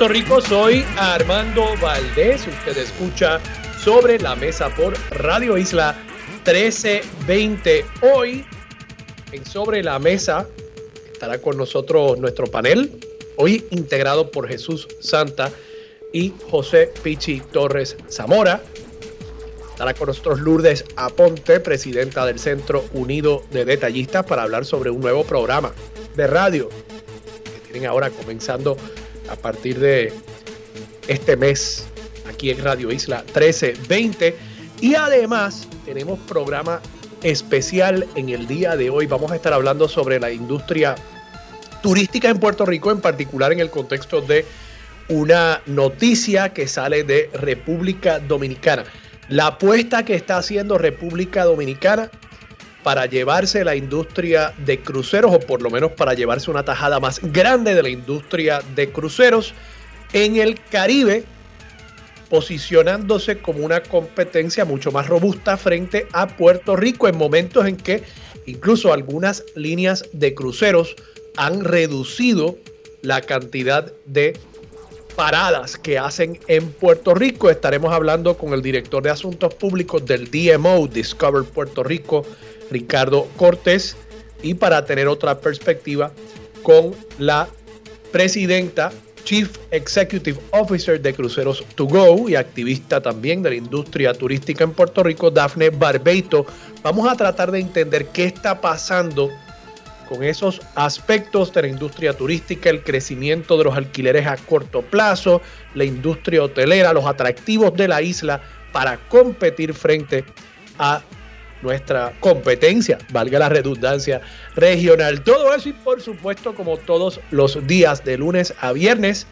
Puerto Rico, soy Armando Valdés. Usted escucha sobre la mesa por Radio Isla 1320. Hoy en Sobre la Mesa estará con nosotros nuestro panel, hoy integrado por Jesús Santa y José Pichi Torres Zamora. Estará con nosotros Lourdes Aponte, presidenta del Centro Unido de Detallistas, para hablar sobre un nuevo programa de radio que tienen ahora comenzando a partir de este mes aquí en Radio Isla 1320. Y además tenemos programa especial en el día de hoy. Vamos a estar hablando sobre la industria turística en Puerto Rico, en particular en el contexto de una noticia que sale de República Dominicana. La apuesta que está haciendo República Dominicana para llevarse la industria de cruceros, o por lo menos para llevarse una tajada más grande de la industria de cruceros en el Caribe, posicionándose como una competencia mucho más robusta frente a Puerto Rico en momentos en que incluso algunas líneas de cruceros han reducido la cantidad de paradas que hacen en Puerto Rico. Estaremos hablando con el director de Asuntos Públicos del DMO, Discover Puerto Rico, Ricardo Cortés, y para tener otra perspectiva con la presidenta, Chief Executive Officer de Cruceros To Go y activista también de la industria turística en Puerto Rico, Dafne Barbeito. Vamos a tratar de entender qué está pasando con esos aspectos de la industria turística, el crecimiento de los alquileres a corto plazo, la industria hotelera, los atractivos de la isla para competir frente a nuestra competencia, valga la redundancia regional. Todo eso y por supuesto como todos los días de lunes a viernes,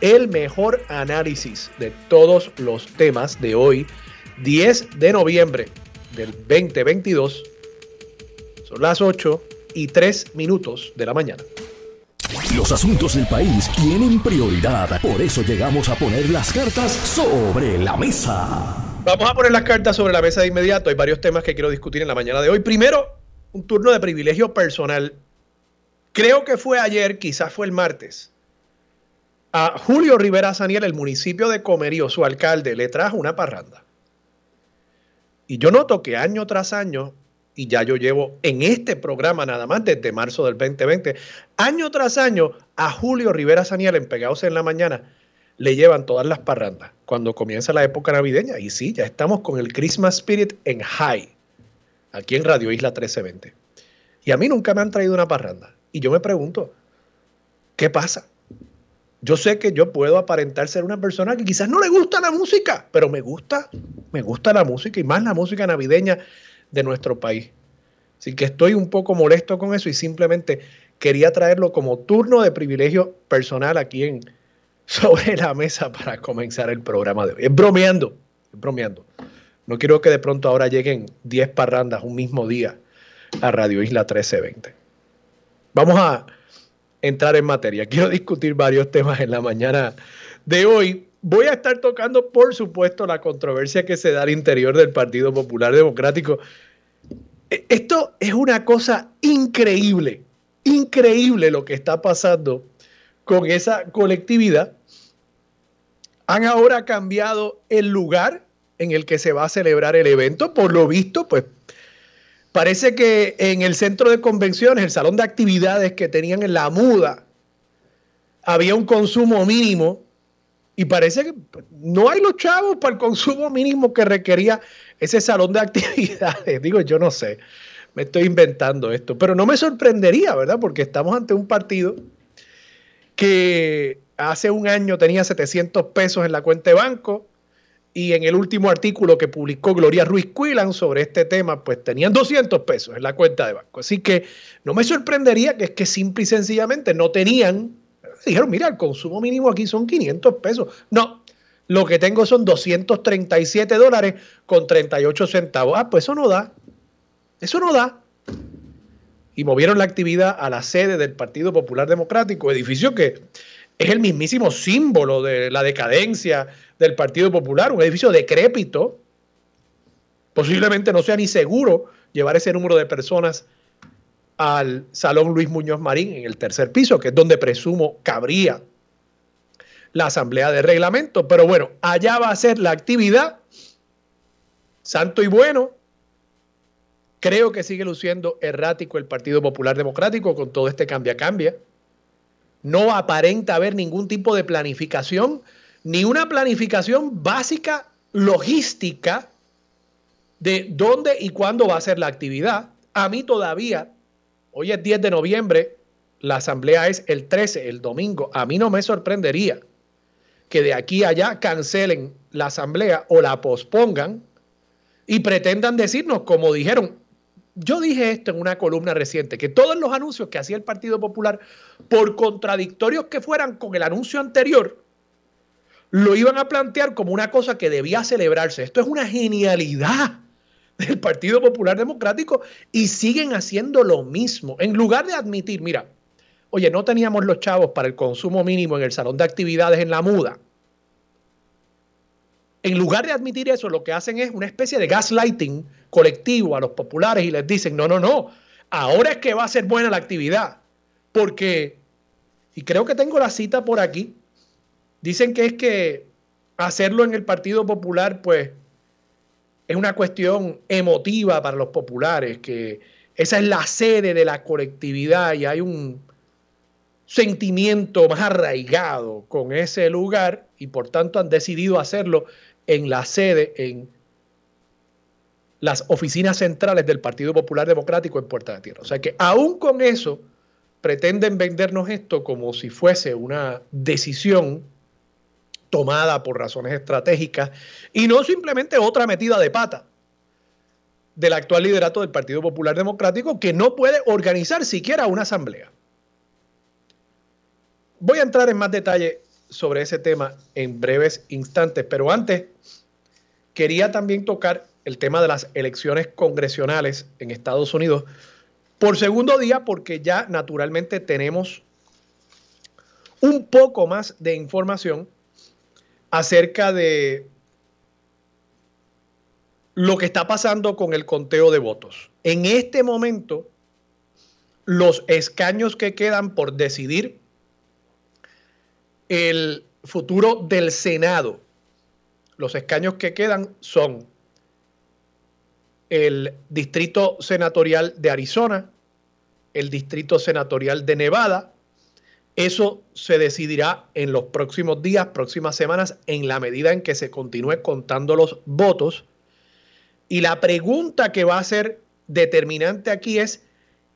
el mejor análisis de todos los temas de hoy, 10 de noviembre del 2022. Son las 8 y 3 minutos de la mañana. Los asuntos del país tienen prioridad, por eso llegamos a poner las cartas sobre la mesa. Vamos a poner las cartas sobre la mesa de inmediato. Hay varios temas que quiero discutir en la mañana de hoy. Primero, un turno de privilegio personal. Creo que fue ayer, quizás fue el martes. A Julio Rivera Saniel, el municipio de Comerío, su alcalde, le trajo una parranda. Y yo noto que año tras año, y ya yo llevo en este programa nada más desde marzo del 2020, año tras año, a Julio Rivera Saniel en Pegados en la Mañana, le llevan todas las parrandas cuando comienza la época navideña. Y sí, ya estamos con el Christmas Spirit en high, aquí en Radio Isla 1320. Y a mí nunca me han traído una parranda. Y yo me pregunto, ¿qué pasa? Yo sé que yo puedo aparentar ser una persona que quizás no le gusta la música, pero me gusta, me gusta la música y más la música navideña de nuestro país. Así que estoy un poco molesto con eso y simplemente quería traerlo como turno de privilegio personal aquí en sobre la mesa para comenzar el programa de hoy. Es bromeando, es bromeando. No quiero que de pronto ahora lleguen 10 parrandas un mismo día a Radio Isla 1320. Vamos a entrar en materia. Quiero discutir varios temas en la mañana de hoy. Voy a estar tocando, por supuesto, la controversia que se da al interior del Partido Popular Democrático. E, esto es una cosa increíble, increíble lo que está pasando con esa colectividad han ahora cambiado el lugar en el que se va a celebrar el evento. Por lo visto, pues parece que en el centro de convenciones, el salón de actividades que tenían en la muda, había un consumo mínimo y parece que pues, no hay los chavos para el consumo mínimo que requería ese salón de actividades. Digo, yo no sé, me estoy inventando esto, pero no me sorprendería, ¿verdad? Porque estamos ante un partido que hace un año tenía 700 pesos en la cuenta de banco y en el último artículo que publicó Gloria Ruiz Quilan sobre este tema, pues tenían 200 pesos en la cuenta de banco. Así que no me sorprendería que es que simple y sencillamente no tenían, dijeron, mira, el consumo mínimo aquí son 500 pesos. No, lo que tengo son 237 dólares con 38 centavos. Ah, pues eso no da. Eso no da. Y movieron la actividad a la sede del Partido Popular Democrático, edificio que es el mismísimo símbolo de la decadencia del Partido Popular, un edificio decrépito. Posiblemente no sea ni seguro llevar ese número de personas al Salón Luis Muñoz Marín en el tercer piso, que es donde presumo cabría la asamblea de reglamento. Pero bueno, allá va a ser la actividad. Santo y bueno. Creo que sigue luciendo errático el Partido Popular Democrático con todo este cambia-cambia. No aparenta haber ningún tipo de planificación, ni una planificación básica logística de dónde y cuándo va a ser la actividad. A mí todavía, hoy es 10 de noviembre, la asamblea es el 13, el domingo. A mí no me sorprendería que de aquí a allá cancelen la asamblea o la pospongan y pretendan decirnos, como dijeron, yo dije esto en una columna reciente, que todos los anuncios que hacía el Partido Popular, por contradictorios que fueran con el anuncio anterior, lo iban a plantear como una cosa que debía celebrarse. Esto es una genialidad del Partido Popular Democrático y siguen haciendo lo mismo. En lugar de admitir, mira, oye, no teníamos los chavos para el consumo mínimo en el salón de actividades en la muda. En lugar de admitir eso, lo que hacen es una especie de gaslighting colectivo a los populares y les dicen, no, no, no, ahora es que va a ser buena la actividad. Porque, y creo que tengo la cita por aquí, dicen que es que hacerlo en el Partido Popular, pues, es una cuestión emotiva para los populares, que esa es la sede de la colectividad y hay un sentimiento más arraigado con ese lugar y por tanto han decidido hacerlo en la sede, en las oficinas centrales del Partido Popular Democrático en Puerta de Tierra. O sea que aún con eso pretenden vendernos esto como si fuese una decisión tomada por razones estratégicas y no simplemente otra metida de pata del actual liderato del Partido Popular Democrático que no puede organizar siquiera una asamblea. Voy a entrar en más detalle sobre ese tema en breves instantes, pero antes quería también tocar el tema de las elecciones congresionales en Estados Unidos por segundo día porque ya naturalmente tenemos un poco más de información acerca de lo que está pasando con el conteo de votos. En este momento, los escaños que quedan por decidir el futuro del Senado. Los escaños que quedan son el Distrito Senatorial de Arizona, el Distrito Senatorial de Nevada. Eso se decidirá en los próximos días, próximas semanas, en la medida en que se continúe contando los votos. Y la pregunta que va a ser determinante aquí es,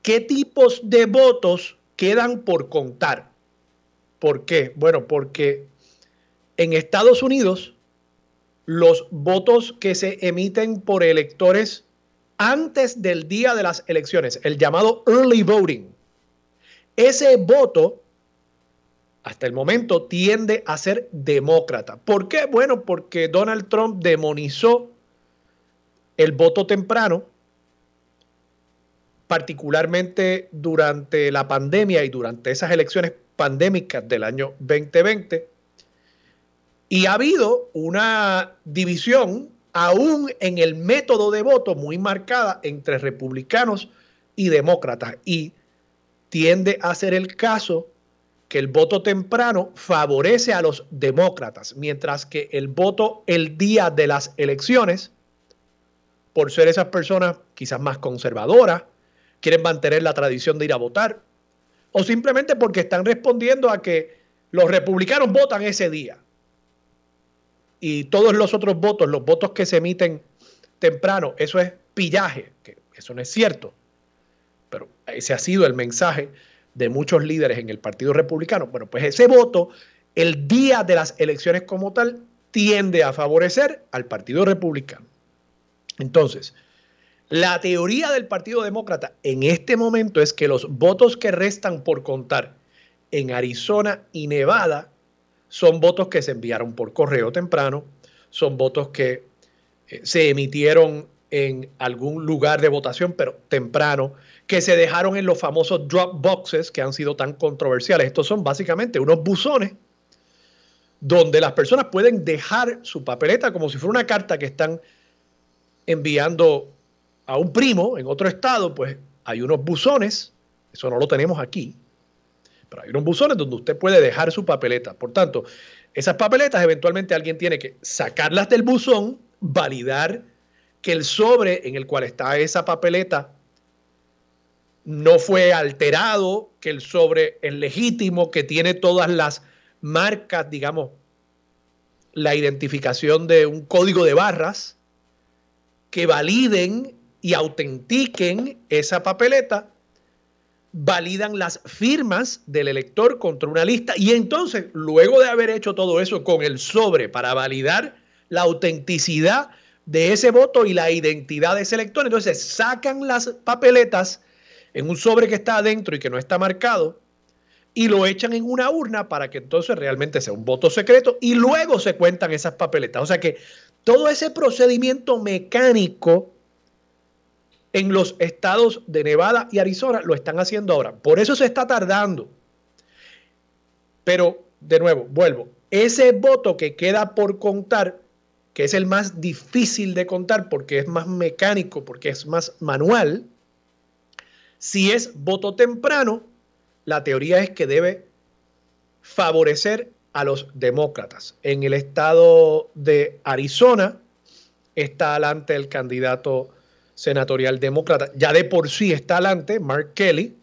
¿qué tipos de votos quedan por contar? ¿Por qué? Bueno, porque en Estados Unidos los votos que se emiten por electores antes del día de las elecciones, el llamado early voting, ese voto hasta el momento tiende a ser demócrata. ¿Por qué? Bueno, porque Donald Trump demonizó el voto temprano, particularmente durante la pandemia y durante esas elecciones pandémicas del año 2020. Y ha habido una división aún en el método de voto muy marcada entre republicanos y demócratas. Y tiende a ser el caso que el voto temprano favorece a los demócratas, mientras que el voto el día de las elecciones, por ser esas personas quizás más conservadoras, quieren mantener la tradición de ir a votar, o simplemente porque están respondiendo a que los republicanos votan ese día. Y todos los otros votos, los votos que se emiten temprano, eso es pillaje, que eso no es cierto. Pero ese ha sido el mensaje de muchos líderes en el Partido Republicano. Bueno, pues ese voto, el día de las elecciones como tal, tiende a favorecer al Partido Republicano. Entonces, la teoría del Partido Demócrata en este momento es que los votos que restan por contar en Arizona y Nevada son votos que se enviaron por correo temprano, son votos que eh, se emitieron en algún lugar de votación, pero temprano, que se dejaron en los famosos drop boxes que han sido tan controversiales. Estos son básicamente unos buzones donde las personas pueden dejar su papeleta como si fuera una carta que están enviando a un primo en otro estado, pues hay unos buzones, eso no lo tenemos aquí, pero hay unos buzones donde usted puede dejar su papeleta. Por tanto, esas papeletas eventualmente alguien tiene que sacarlas del buzón, validar que el sobre en el cual está esa papeleta no fue alterado, que el sobre es legítimo, que tiene todas las marcas, digamos, la identificación de un código de barras, que validen y autentiquen esa papeleta, validan las firmas del elector contra una lista y entonces, luego de haber hecho todo eso con el sobre para validar la autenticidad de ese voto y la identidad de ese elector, entonces sacan las papeletas en un sobre que está adentro y que no está marcado y lo echan en una urna para que entonces realmente sea un voto secreto y luego se cuentan esas papeletas. O sea que todo ese procedimiento mecánico en los estados de Nevada y Arizona lo están haciendo ahora. Por eso se está tardando. Pero, de nuevo, vuelvo. Ese voto que queda por contar, que es el más difícil de contar porque es más mecánico, porque es más manual, si es voto temprano, la teoría es que debe favorecer a los demócratas. En el estado de Arizona está adelante el candidato senatorial demócrata. Ya de por sí está adelante Mark Kelly.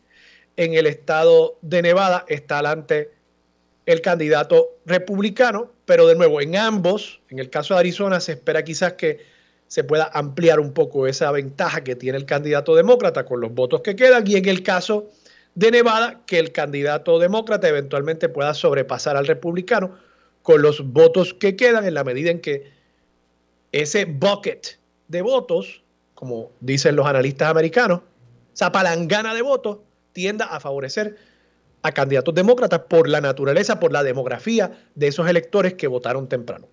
En el estado de Nevada está adelante el candidato republicano, pero de nuevo, en ambos, en el caso de Arizona, se espera quizás que se pueda ampliar un poco esa ventaja que tiene el candidato demócrata con los votos que quedan y en el caso de Nevada que el candidato demócrata eventualmente pueda sobrepasar al republicano con los votos que quedan en la medida en que ese bucket de votos, como dicen los analistas americanos, esa palangana de votos tienda a favorecer a candidatos demócratas por la naturaleza, por la demografía de esos electores que votaron temprano.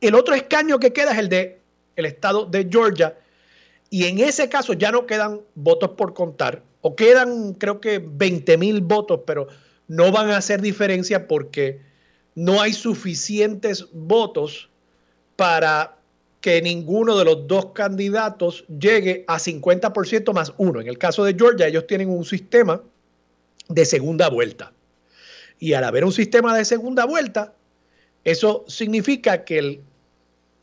El otro escaño que queda es el de el estado de Georgia. Y en ese caso ya no quedan votos por contar, o quedan creo que 20 mil votos, pero no van a hacer diferencia porque no hay suficientes votos para que ninguno de los dos candidatos llegue a 50% más uno. En el caso de Georgia, ellos tienen un sistema de segunda vuelta. Y al haber un sistema de segunda vuelta, eso significa que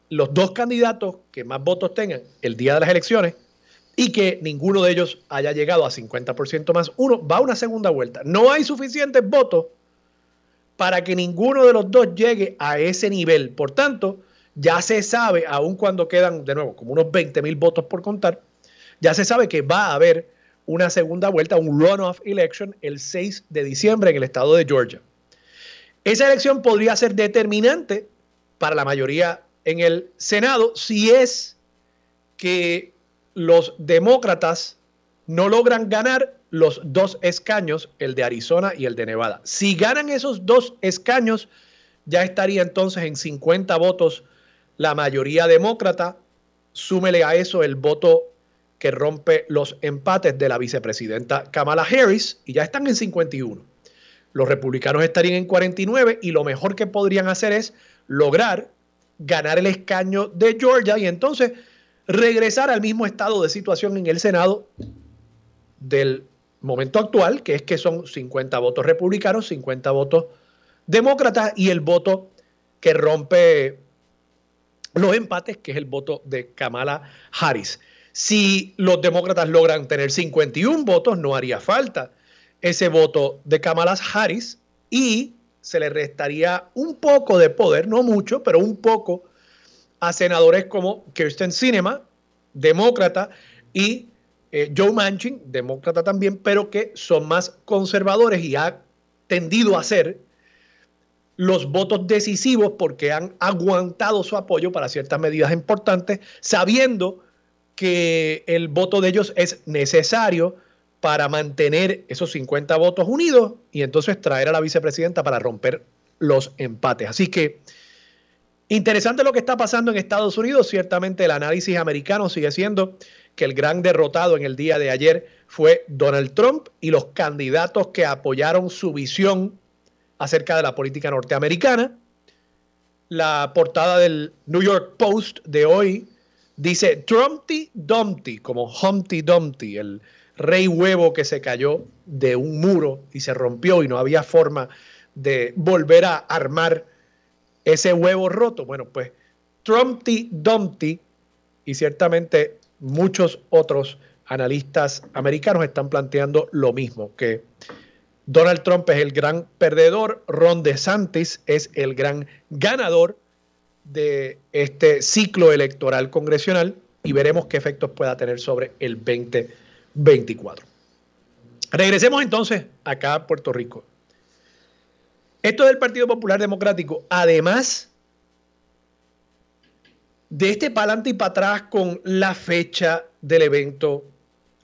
los dos candidatos que más votos tengan el día de las elecciones y que ninguno de ellos haya llegado a 50% más uno, va a una segunda vuelta. No hay suficientes votos para que ninguno de los dos llegue a ese nivel. Por tanto, ya se sabe, aun cuando quedan de nuevo como unos 20 mil votos por contar, ya se sabe que va a haber una segunda vuelta, un runoff election el 6 de diciembre en el estado de Georgia. Esa elección podría ser determinante para la mayoría en el Senado si es que los demócratas no logran ganar los dos escaños, el de Arizona y el de Nevada. Si ganan esos dos escaños, ya estaría entonces en 50 votos la mayoría demócrata. Súmele a eso el voto que rompe los empates de la vicepresidenta Kamala Harris y ya están en 51. Los republicanos estarían en 49 y lo mejor que podrían hacer es lograr ganar el escaño de Georgia y entonces regresar al mismo estado de situación en el Senado del momento actual, que es que son 50 votos republicanos, 50 votos demócratas y el voto que rompe los empates, que es el voto de Kamala Harris. Si los demócratas logran tener 51 votos, no haría falta ese voto de Kamala Harris y se le restaría un poco de poder, no mucho, pero un poco a senadores como Kirsten Sinema, demócrata, y eh, Joe Manchin, demócrata también, pero que son más conservadores y ha tendido a ser los votos decisivos porque han aguantado su apoyo para ciertas medidas importantes, sabiendo que el voto de ellos es necesario para mantener esos 50 votos unidos y entonces traer a la vicepresidenta para romper los empates. Así que interesante lo que está pasando en Estados Unidos. Ciertamente el análisis americano sigue siendo que el gran derrotado en el día de ayer fue Donald Trump y los candidatos que apoyaron su visión acerca de la política norteamericana. La portada del New York Post de hoy dice Trumpty Dumpty, como Humpty Dumpty, el rey huevo que se cayó de un muro y se rompió y no había forma de volver a armar ese huevo roto. Bueno, pues Trumpty Dumpty y ciertamente muchos otros analistas americanos están planteando lo mismo, que Donald Trump es el gran perdedor, Ron DeSantis es el gran ganador de este ciclo electoral congresional y veremos qué efectos pueda tener sobre el 2024. Regresemos entonces acá a Puerto Rico. Esto del Partido Popular Democrático, además de este para adelante y para atrás con la fecha del evento,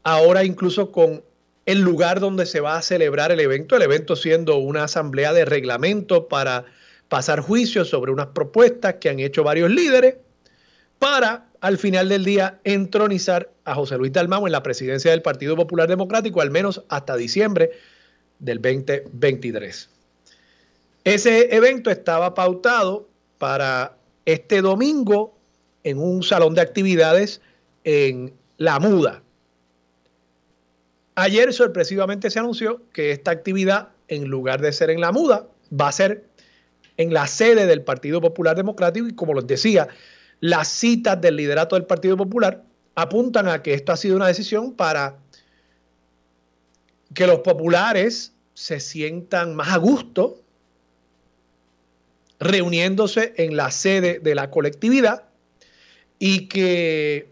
ahora incluso con el lugar donde se va a celebrar el evento, el evento siendo una asamblea de reglamento para pasar juicios sobre unas propuestas que han hecho varios líderes para al final del día entronizar a José Luis Dalmau en la presidencia del Partido Popular Democrático, al menos hasta diciembre del 2023. Ese evento estaba pautado para este domingo en un salón de actividades en La Muda, Ayer sorpresivamente se anunció que esta actividad, en lugar de ser en la muda, va a ser en la sede del Partido Popular Democrático y como les decía, las citas del liderato del Partido Popular apuntan a que esto ha sido una decisión para que los populares se sientan más a gusto reuniéndose en la sede de la colectividad y que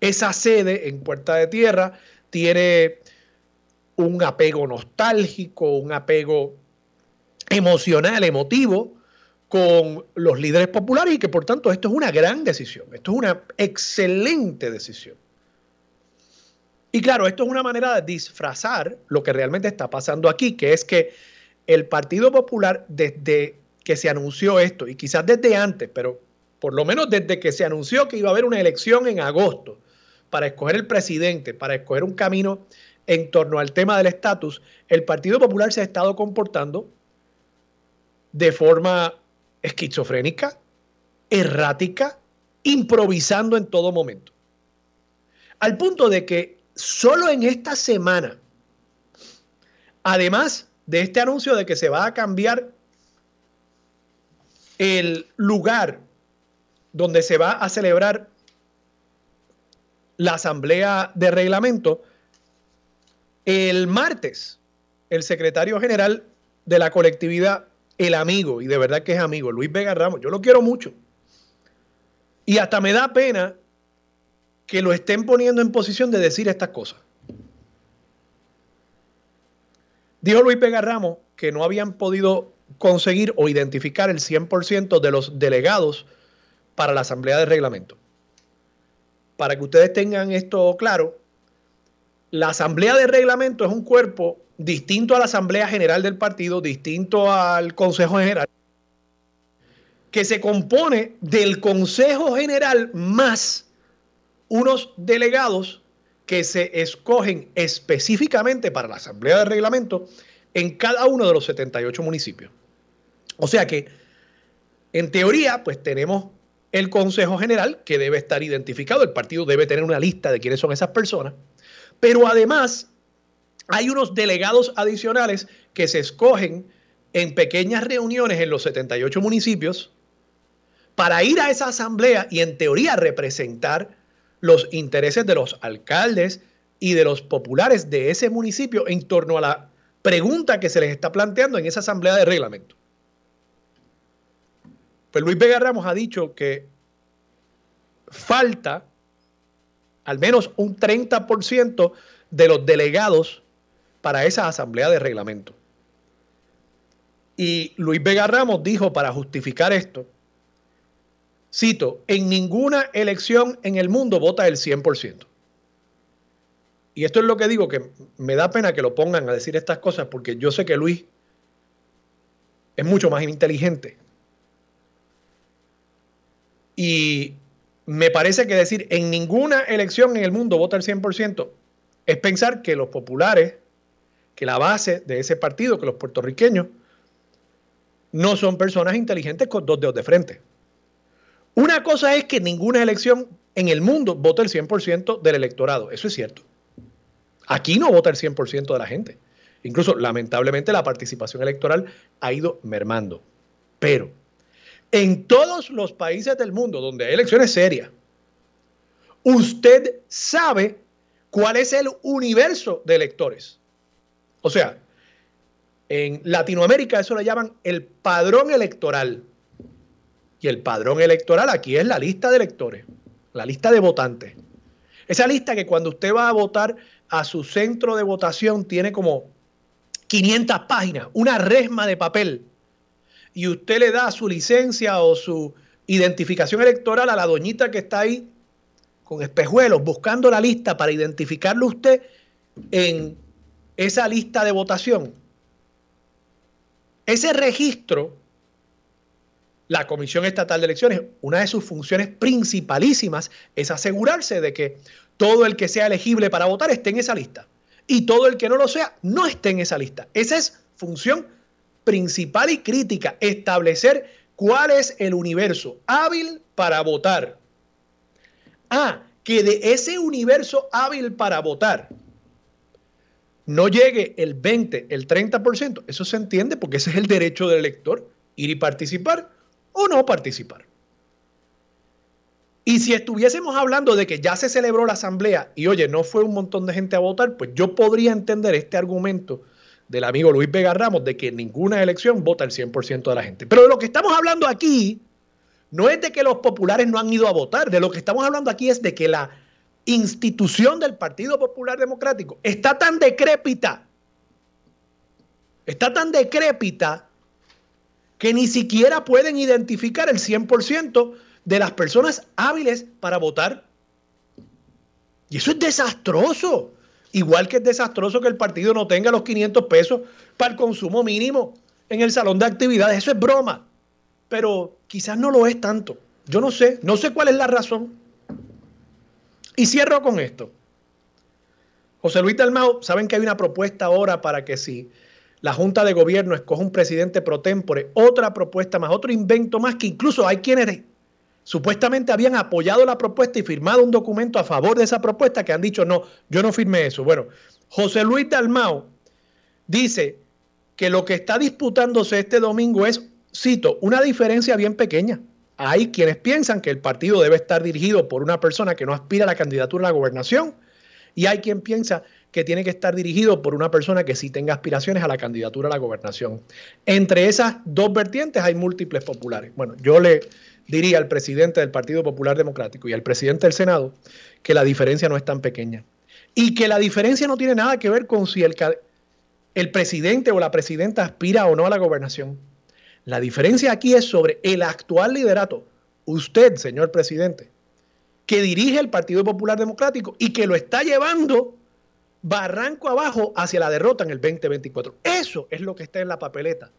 esa sede en Puerta de Tierra tiene un apego nostálgico, un apego emocional, emotivo con los líderes populares y que por tanto esto es una gran decisión, esto es una excelente decisión. Y claro, esto es una manera de disfrazar lo que realmente está pasando aquí, que es que el Partido Popular desde que se anunció esto, y quizás desde antes, pero por lo menos desde que se anunció que iba a haber una elección en agosto, para escoger el presidente, para escoger un camino en torno al tema del estatus, el Partido Popular se ha estado comportando de forma esquizofrénica, errática, improvisando en todo momento. Al punto de que solo en esta semana, además de este anuncio de que se va a cambiar el lugar donde se va a celebrar la asamblea de reglamento, el martes el secretario general de la colectividad, el amigo, y de verdad que es amigo, Luis Vega Ramos, yo lo quiero mucho. Y hasta me da pena que lo estén poniendo en posición de decir estas cosas. Dijo Luis Vega Ramos que no habían podido conseguir o identificar el 100% de los delegados para la asamblea de reglamento para que ustedes tengan esto claro, la Asamblea de Reglamento es un cuerpo distinto a la Asamblea General del partido, distinto al Consejo General, que se compone del Consejo General más unos delegados que se escogen específicamente para la Asamblea de Reglamento en cada uno de los 78 municipios. O sea que, en teoría, pues tenemos el Consejo General, que debe estar identificado, el partido debe tener una lista de quiénes son esas personas, pero además hay unos delegados adicionales que se escogen en pequeñas reuniones en los 78 municipios para ir a esa asamblea y en teoría representar los intereses de los alcaldes y de los populares de ese municipio en torno a la pregunta que se les está planteando en esa asamblea de reglamento. Pues Luis Vega Ramos ha dicho que falta al menos un 30% de los delegados para esa asamblea de reglamento. Y Luis Vega Ramos dijo para justificar esto, cito, en ninguna elección en el mundo vota el 100%. Y esto es lo que digo, que me da pena que lo pongan a decir estas cosas, porque yo sé que Luis es mucho más inteligente. Y me parece que decir en ninguna elección en el mundo vota el 100% es pensar que los populares, que la base de ese partido, que los puertorriqueños, no son personas inteligentes con dos dedos de frente. Una cosa es que ninguna elección en el mundo vota el 100% del electorado, eso es cierto. Aquí no vota el 100% de la gente. Incluso, lamentablemente, la participación electoral ha ido mermando. Pero en todos los países del mundo donde hay elecciones serias, usted sabe cuál es el universo de electores. O sea, en Latinoamérica eso lo llaman el padrón electoral. Y el padrón electoral aquí es la lista de electores, la lista de votantes. Esa lista que cuando usted va a votar a su centro de votación tiene como 500 páginas, una resma de papel, y usted le da su licencia o su identificación electoral a la doñita que está ahí con espejuelos buscando la lista para identificarlo usted en esa lista de votación. Ese registro, la Comisión Estatal de Elecciones, una de sus funciones principalísimas es asegurarse de que todo el que sea elegible para votar esté en esa lista y todo el que no lo sea no esté en esa lista. Esa es función principal y crítica, establecer cuál es el universo hábil para votar. Ah, que de ese universo hábil para votar no llegue el 20, el 30%, eso se entiende porque ese es el derecho del elector, ir y participar o no participar. Y si estuviésemos hablando de que ya se celebró la asamblea y oye, no fue un montón de gente a votar, pues yo podría entender este argumento del amigo Luis Vega Ramos de que ninguna elección vota el 100% de la gente. Pero de lo que estamos hablando aquí no es de que los populares no han ido a votar, de lo que estamos hablando aquí es de que la institución del Partido Popular Democrático está tan decrépita, está tan decrépita que ni siquiera pueden identificar el 100% de las personas hábiles para votar. Y eso es desastroso. Igual que es desastroso que el partido no tenga los 500 pesos para el consumo mínimo en el salón de actividades. Eso es broma. Pero quizás no lo es tanto. Yo no sé. No sé cuál es la razón. Y cierro con esto. José Luis Dalmao, saben que hay una propuesta ahora para que si la Junta de Gobierno escoge un presidente pro tempore, otra propuesta más, otro invento más, que incluso hay quienes supuestamente habían apoyado la propuesta y firmado un documento a favor de esa propuesta que han dicho, no, yo no firmé eso. Bueno, José Luis Dalmao dice que lo que está disputándose este domingo es, cito, una diferencia bien pequeña. Hay quienes piensan que el partido debe estar dirigido por una persona que no aspira a la candidatura a la gobernación y hay quien piensa que tiene que estar dirigido por una persona que sí tenga aspiraciones a la candidatura a la gobernación. Entre esas dos vertientes hay múltiples populares. Bueno, yo le diría al presidente del Partido Popular Democrático y al presidente del Senado que la diferencia no es tan pequeña. Y que la diferencia no tiene nada que ver con si el, el presidente o la presidenta aspira o no a la gobernación. La diferencia aquí es sobre el actual liderato, usted, señor presidente, que dirige el Partido Popular Democrático y que lo está llevando barranco abajo hacia la derrota en el 2024. Eso es lo que está en la papeleta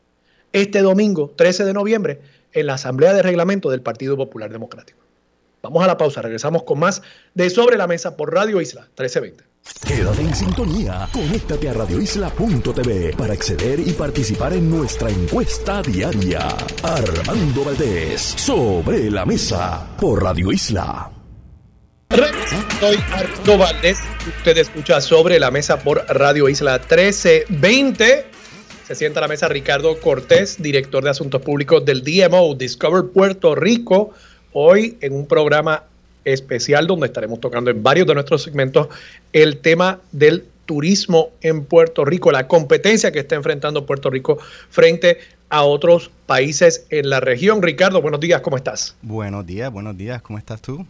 este domingo 13 de noviembre en la Asamblea de Reglamento del Partido Popular Democrático. Vamos a la pausa, regresamos con más de Sobre la Mesa por Radio Isla 1320. Quédate en sintonía, conéctate a radioisla.tv para acceder y participar en nuestra encuesta diaria. Armando Valdés, Sobre la Mesa por Radio Isla. Soy Armando Valdés, usted escucha Sobre la Mesa por Radio Isla 1320. Se sienta a la mesa Ricardo Cortés, director de Asuntos Públicos del DMO, Discover Puerto Rico, hoy en un programa especial donde estaremos tocando en varios de nuestros segmentos el tema del turismo en Puerto Rico, la competencia que está enfrentando Puerto Rico frente a otros países en la región. Ricardo, buenos días, ¿cómo estás? Buenos días, buenos días, ¿cómo estás tú?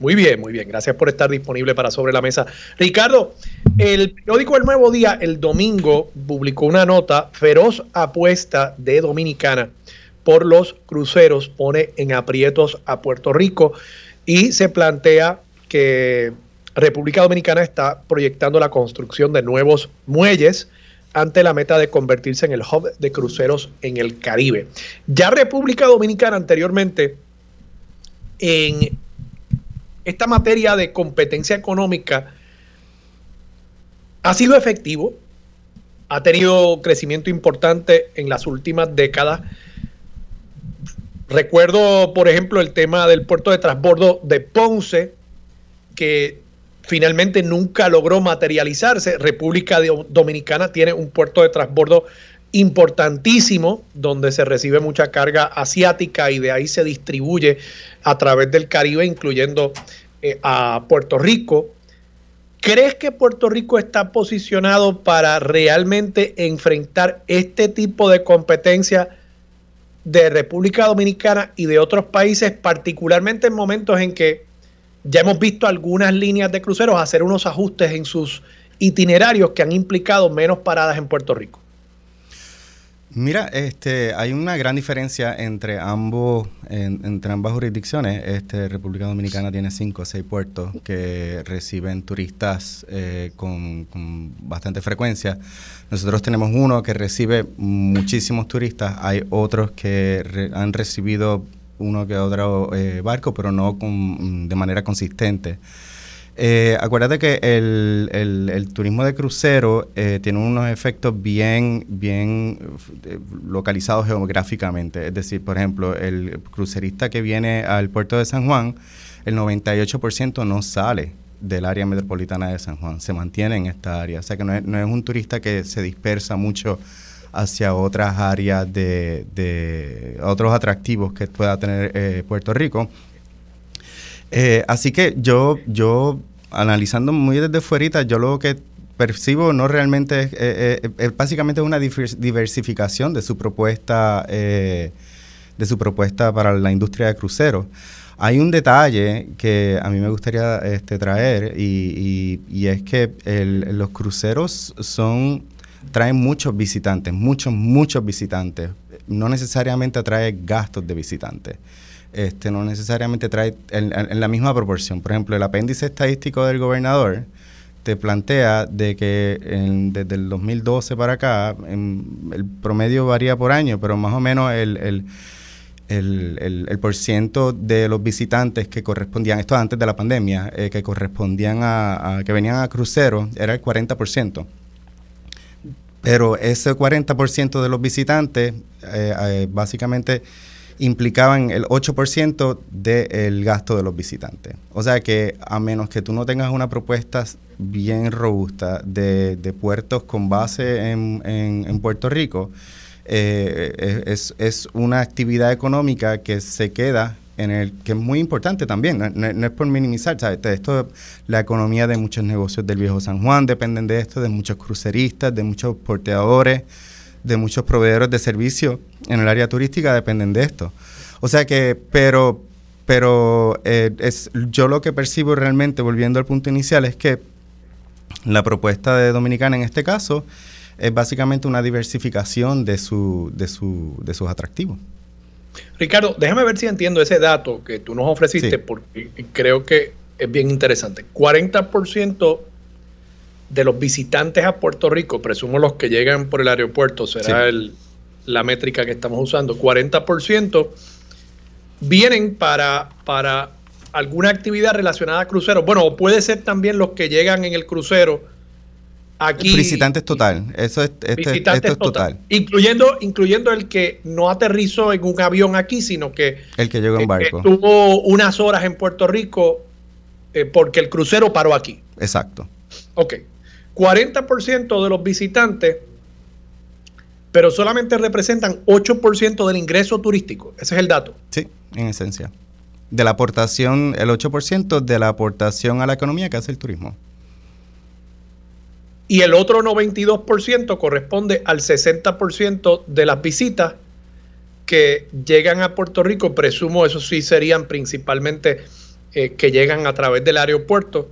Muy bien, muy bien. Gracias por estar disponible para Sobre la Mesa. Ricardo, el periódico El Nuevo Día el domingo publicó una nota feroz apuesta de Dominicana por los cruceros, pone en aprietos a Puerto Rico y se plantea que República Dominicana está proyectando la construcción de nuevos muelles ante la meta de convertirse en el hub de cruceros en el Caribe. Ya República Dominicana anteriormente en esta materia de competencia económica ha sido efectivo, ha tenido crecimiento importante en las últimas décadas. Recuerdo, por ejemplo, el tema del puerto de transbordo de Ponce, que finalmente nunca logró materializarse. República Dominicana tiene un puerto de transbordo importantísimo donde se recibe mucha carga asiática y de ahí se distribuye a través del Caribe, incluyendo eh, a Puerto Rico. ¿Crees que Puerto Rico está posicionado para realmente enfrentar este tipo de competencia de República Dominicana y de otros países, particularmente en momentos en que ya hemos visto algunas líneas de cruceros hacer unos ajustes en sus itinerarios que han implicado menos paradas en Puerto Rico. Mira, este, hay una gran diferencia entre ambos, entre ambas jurisdicciones. Este, República Dominicana tiene cinco o seis puertos que reciben turistas eh, con, bastante frecuencia. Nosotros tenemos uno que recibe muchísimos turistas. Hay otros que han recibido uno que otro eh, barco, pero no con, de manera consistente. Eh, acuérdate que el, el, turismo de crucero eh, tiene unos efectos bien, bien eh, localizados geográficamente. Es decir, por ejemplo, el crucerista que viene al puerto de San Juan, el 98% no sale del área metropolitana de San Juan, se mantiene en esta área. O sea que no es, no es un turista que se dispersa mucho hacia otras áreas de, de otros atractivos que pueda tener eh, Puerto Rico. Eh, así que yo, yo, analizando muy desde fuera, yo lo que percibo no realmente es, eh, eh, básicamente una diversificación de su propuesta de su propuesta para la industria de cruceros. Hay un detalle que a mí me gustaría este, traer y, y, es que los cruceros son traen muchos visitantes, muchos, muchos visitantes. No necesariamente trae gastos de visitantes este, no necesariamente trae en, la misma proporción. Por ejemplo, el apéndice estadístico del gobernador te plantea de que desde el 2012 para acá, el promedio varía por año, pero más o menos el, el el, el, por ciento de los visitantes que correspondían, esto antes de la pandemia, eh, que correspondían a, que venían a cruceros, era el 40%. Pero ese 40% de los visitantes, eh, eh, básicamente implicaban el 8% del gasto de los visitantes. O sea que a menos que tú no tengas una propuesta bien robusta de, puertos con base en, Puerto Rico, eh, es, una actividad económica que se queda en el que es muy importante también, no, es por minimizar, ¿sabes? Esto, la economía de muchos negocios del viejo San Juan dependen de esto, de muchos cruceristas, de muchos porteadores, de muchos proveedores de servicios en el área turística dependen de esto. O sea que, pero, pero eh, es, yo lo que percibo realmente, volviendo al punto inicial, es que la propuesta de Dominicana en este caso es básicamente una diversificación de, su, de, su, de sus atractivos. Ricardo, déjame ver si entiendo ese dato que tú nos ofreciste, porque creo que es bien interesante. 40% de los visitantes a Puerto Rico, presumo los que llegan por el aeropuerto, será la métrica que estamos usando, 40% vienen para, para alguna actividad relacionada a cruceros. Bueno, puede ser también los que llegan en el crucero aquí. Visitantes total, eso es, visitantes total. Incluyendo, incluyendo el que no aterrizó en un avión aquí, sino que... El que llegó en barco. Estuvo unas horas en Puerto Rico eh, porque el crucero paró aquí. Exacto. Ok. 40% de los visitantes, pero solamente representan 8% del ingreso turístico. Ese es el dato. Sí, en esencia. De la aportación, el 8% de la aportación a la economía que hace el turismo. Y el otro 92% corresponde al 60% de las visitas que llegan a Puerto Rico. Presumo eso sí serían principalmente eh, que llegan a través del aeropuerto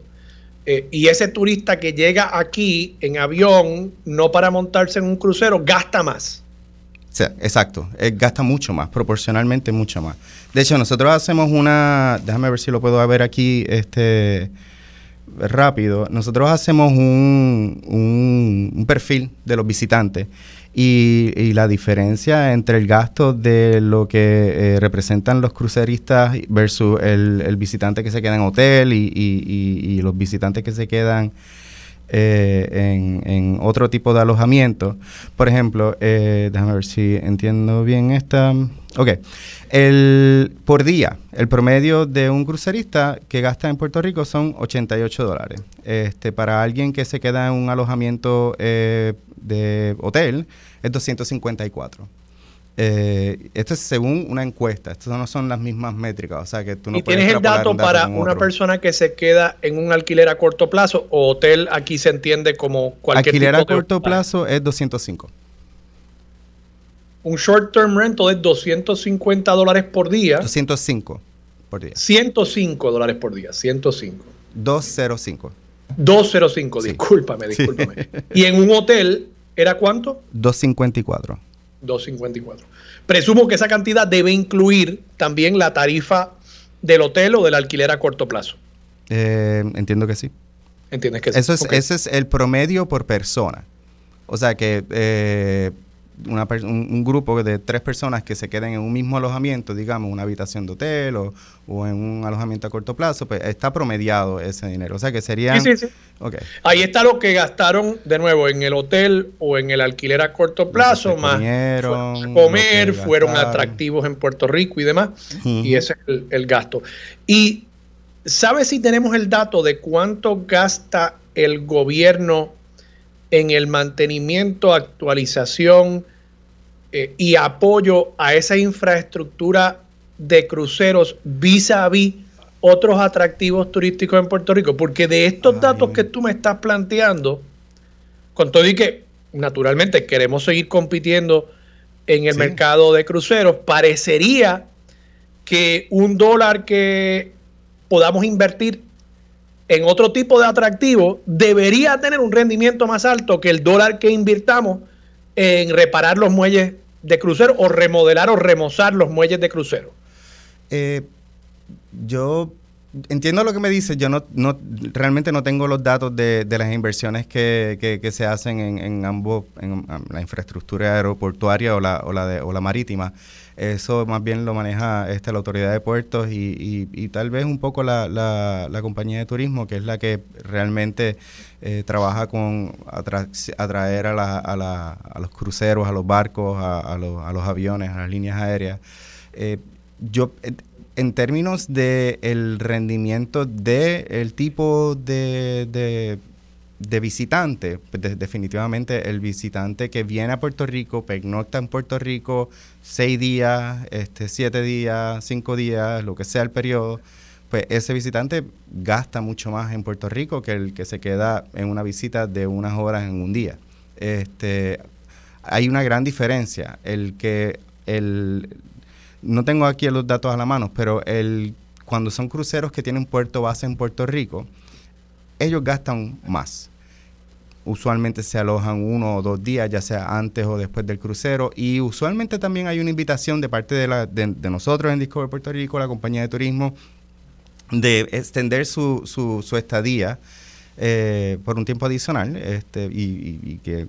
eh, y ese turista que llega aquí en avión, no para montarse en un crucero, gasta más. Exacto, gasta mucho más, proporcionalmente mucho más. De hecho, nosotros hacemos una, déjame ver si lo puedo ver aquí, este, rápido, nosotros hacemos un, un, perfil de los visitantes y, la diferencia entre el gasto de lo que eh, representan los cruceristas versus el, visitante que se queda en hotel y, los visitantes que se quedan eh, en, otro tipo de alojamiento. Por ejemplo, eh, déjame ver si entiendo bien esta. Ok. El, por día, el promedio de un crucerista que gasta en Puerto Rico son 88 dólares. Este, para alguien que se queda en un alojamiento eh, de hotel es 254. Eh, esto es según una encuesta, estas no son las mismas métricas, o sea que tú no ¿Y tienes el dato, para una persona que se queda en un alquiler a corto plazo o hotel aquí se entiende como cualquier alquiler a corto plazo es 205 un short term rental es 250 dólares por día. 205 por día. 105 dólares por día, 105. 205. 205, discúlpame, discúlpame. ¿Y en un hotel era cuánto? 254. 254. Presumo que esa cantidad debe incluir también la tarifa del hotel o del alquiler a corto plazo. Eh, entiendo que sí. ¿Entiendes que sí? Eso es, Ese es el promedio por persona. O sea que eh, un, grupo de tres personas que se queden en un mismo alojamiento, digamos, una habitación de hotel o, en un alojamiento a corto plazo, pues está promediado ese dinero. O sea que sería Sí, sí, sí. Ahí está lo que gastaron de nuevo en el hotel o en el alquiler a corto plazo, más comer, fueron atractivos en Puerto Rico y demás. Y ese es el, gasto. Y ¿sabes si tenemos el dato de cuánto gasta el gobierno en el mantenimiento, actualización eh, y apoyo a esa infraestructura de cruceros vis a vis otros atractivos turísticos en Puerto Rico? Porque de estos datos que tú me estás planteando, con todo y que naturalmente queremos seguir compitiendo en el mercado de cruceros, parecería que un dólar que podamos invertir en otro tipo de atractivo debería tener un rendimiento más alto que el dólar que invirtamos en reparar los muelles de crucero o remodelar o remozar los muelles de crucero. Eh, yo entiendo lo que me dice. Yo no, realmente no tengo los datos de, las inversiones que, se hacen en, ambos, en, la infraestructura aeroportuaria o la, o la, de, o la marítima. Eso más bien lo maneja este, la autoridad de puertos y, y, tal vez un poco la, la, compañía de turismo, que es la que realmente eh, trabaja con atraer a, la, a, la, a, los cruceros, a los barcos, a, a los aviones, a las líneas aéreas. Eh, yo, en términos del el rendimiento del el tipo de de visitante, pues, definitivamente el visitante que viene a Puerto Rico, pernocta en Puerto Rico seis días, este, siete días, cinco días, lo que sea el periodo, pues ese visitante gasta mucho más en Puerto Rico que el que se queda en una visita de unas horas en un día. Este, hay una gran diferencia. El que el no tengo aquí los datos a la mano, pero el cuando son cruceros que tienen puerto base en Puerto Rico, ellos gastan más usualmente se alojan uno o dos días, ya sea antes o después del crucero. Y usualmente también hay una invitación de parte de, la, de, nosotros en Discover Puerto Rico, la compañía de turismo, de extender su, su, estadía eh, por un tiempo adicional este, y, que,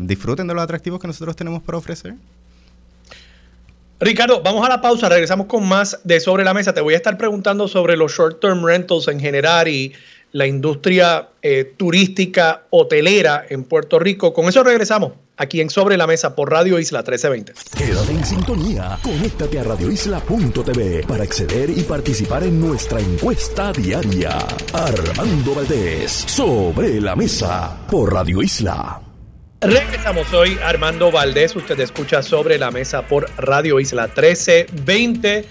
disfruten de los atractivos que nosotros tenemos para ofrecer. Ricardo, vamos a la pausa, regresamos con más de Sobre la Mesa. Te voy a estar preguntando sobre los short-term rentals en general y la industria eh, turística hotelera en Puerto Rico. Con eso regresamos aquí en Sobre la Mesa por Radio Isla 1320. Quédate en sintonía, conéctate a radioisla.tv para acceder y participar en nuestra encuesta diaria. Armando Valdés, Sobre la Mesa por Radio Isla. Regresamos hoy, Armando Valdés. Usted escucha sobre la mesa por Radio Isla 1320.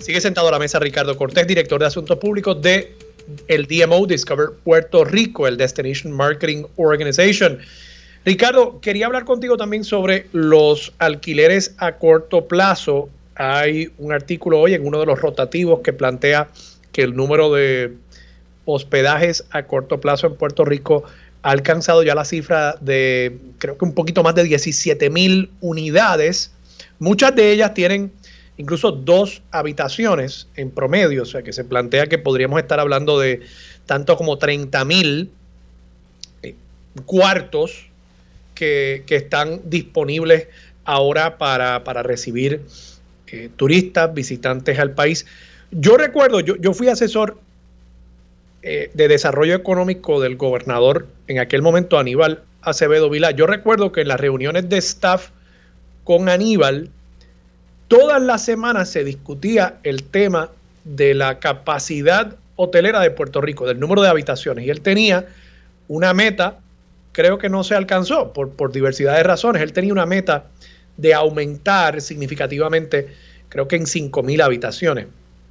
Sigue sentado a la mesa Ricardo Cortés, director de Asuntos Públicos de el DMO Discover Puerto Rico, el Destination Marketing Organization. Ricardo, quería hablar contigo también sobre los alquileres a corto plazo. Hay un artículo hoy en uno de los rotativos que plantea que el número de hospedajes a corto plazo en Puerto Rico ha alcanzado ya la cifra de creo que un poquito más de 17 mil unidades. Muchas de ellas tienen incluso dos habitaciones en promedio, o sea que se plantea que podríamos estar hablando de tanto como 30 mil eh, cuartos que, están disponibles ahora para, recibir eh, turistas, visitantes al país. Yo recuerdo, yo, yo fui asesor eh, de desarrollo económico del gobernador en aquel momento, Aníbal Acevedo Vilá. Yo recuerdo que en las reuniones de staff con Aníbal, todas las semanas se discutía el tema de la capacidad hotelera de Puerto Rico, del número de habitaciones. Y él tenía una meta, creo que no se alcanzó por, diversidad de razones, él tenía una meta de aumentar significativamente, creo que en 5.000 habitaciones,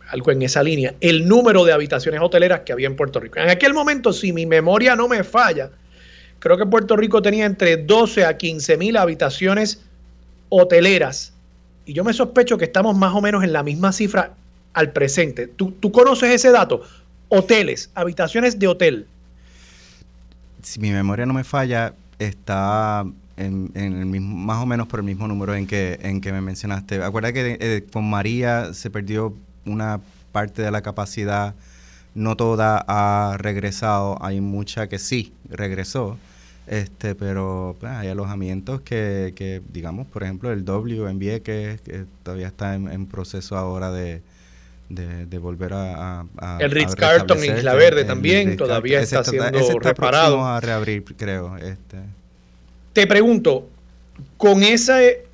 algo en esa línea, el número de habitaciones hoteleras que había en Puerto Rico. En aquel momento, si mi memoria no me falla, creo que Puerto Rico tenía entre 12 a 15.000 habitaciones hoteleras. Y yo me sospecho que estamos más o menos en la misma cifra al presente. ¿Tú, conoces ese dato? Hoteles, habitaciones de hotel. Si mi memoria no me falla, está en, el mismo, más o menos por el mismo número en que, en que me mencionaste. Acuérdate que eh, con María se perdió una parte de la capacidad, no toda ha regresado, hay mucha que sí regresó. Este, pero pues, hay alojamientos que, que, digamos, por ejemplo, el W en Vieques, que todavía está en proceso ahora de, de, volver a, el Ritz Carlton en Isla Verde también todavía está siendo reparado. a reabrir creo este. Te pregunto con ese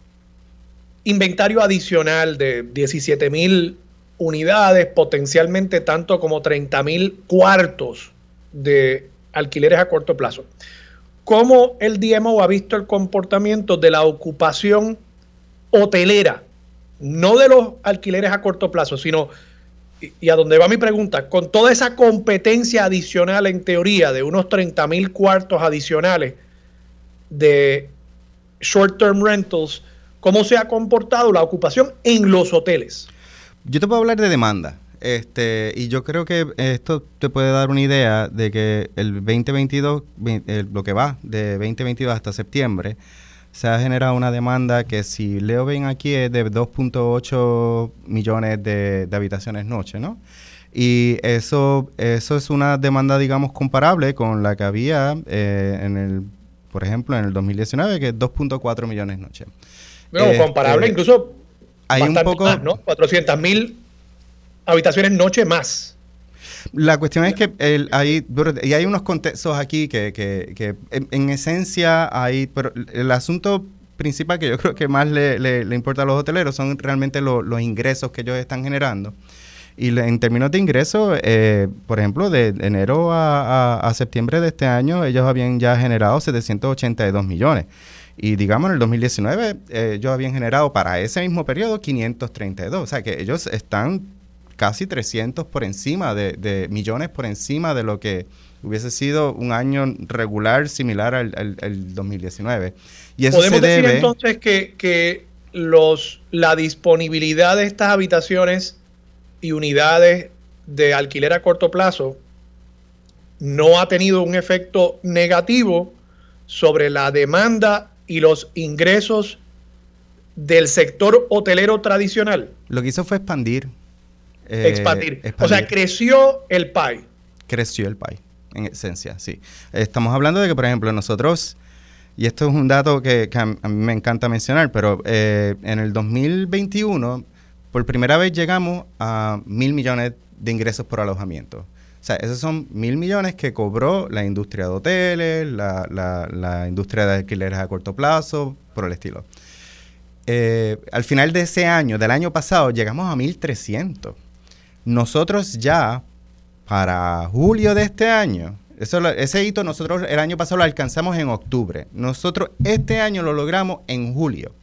inventario adicional de 17 mil unidades potencialmente tanto como 30 mil cuartos de alquileres a corto plazo cómo el DMO ha visto el comportamiento de la ocupación hotelera no de los alquileres a corto plazo, sino, y, a donde va mi pregunta, con toda esa competencia adicional en teoría de unos 30 mil cuartos adicionales de short-term rentals, ¿cómo se ha comportado la ocupación en los hoteles? Yo te puedo hablar de demanda. Este, y yo creo que esto te puede dar una idea de que el 2022, lo que va de 2022 hasta septiembre, se ha generado una demanda que si leo bien aquí es de 2.8 millones de, habitaciones noche, ¿no? Y eso, eso es una demanda, digamos, comparable con la que había eh, en el, por ejemplo, en el 2019, que es 2.4 millones noche. Bueno, comparable este, incluso hay un poco, más, ¿no? 400 mil habitaciones noche más. La cuestión es que el, hay, y hay unos contextos aquí que, que, en, esencia hay, pero el asunto principal que yo creo que más le, le, importa a los hoteleros son realmente los ingresos que ellos están generando. Y en términos de ingresos, eh, por ejemplo, de enero a, septiembre de este año, ellos habían ya generado 782 millones. Y digamos, en el 2019, eh, ellos habían generado para ese mismo periodo 532. O sea que ellos están casi 300 por encima de, millones por encima de lo que hubiese sido un año regular similar al, 2019. Y eso ¿Podemos decir entonces que, que los, la disponibilidad de estas habitaciones y unidades de alquiler a corto plazo no ha tenido un efecto negativo sobre la demanda y los ingresos del sector hotelero tradicional. Lo que hizo fue expandir eh, expandir. O sea, creció el PAI. Creció el PAI, en esencia, sí. Estamos hablando de que, por ejemplo, nosotros, y esto es un dato que, a, mí me encanta mencionar, pero eh, en el 2021, por primera vez llegamos a mil millones de ingresos por alojamiento. O sea, esos son mil millones que cobró la industria de hoteles, la, la, industria de alquileres a corto plazo, por el estilo. Eh, al final de ese año, del año pasado, llegamos a 1.300. Nosotros ya, para julio de este año, ese hito nosotros el año pasado lo alcanzamos en octubre. Nosotros este año lo logramos en julio.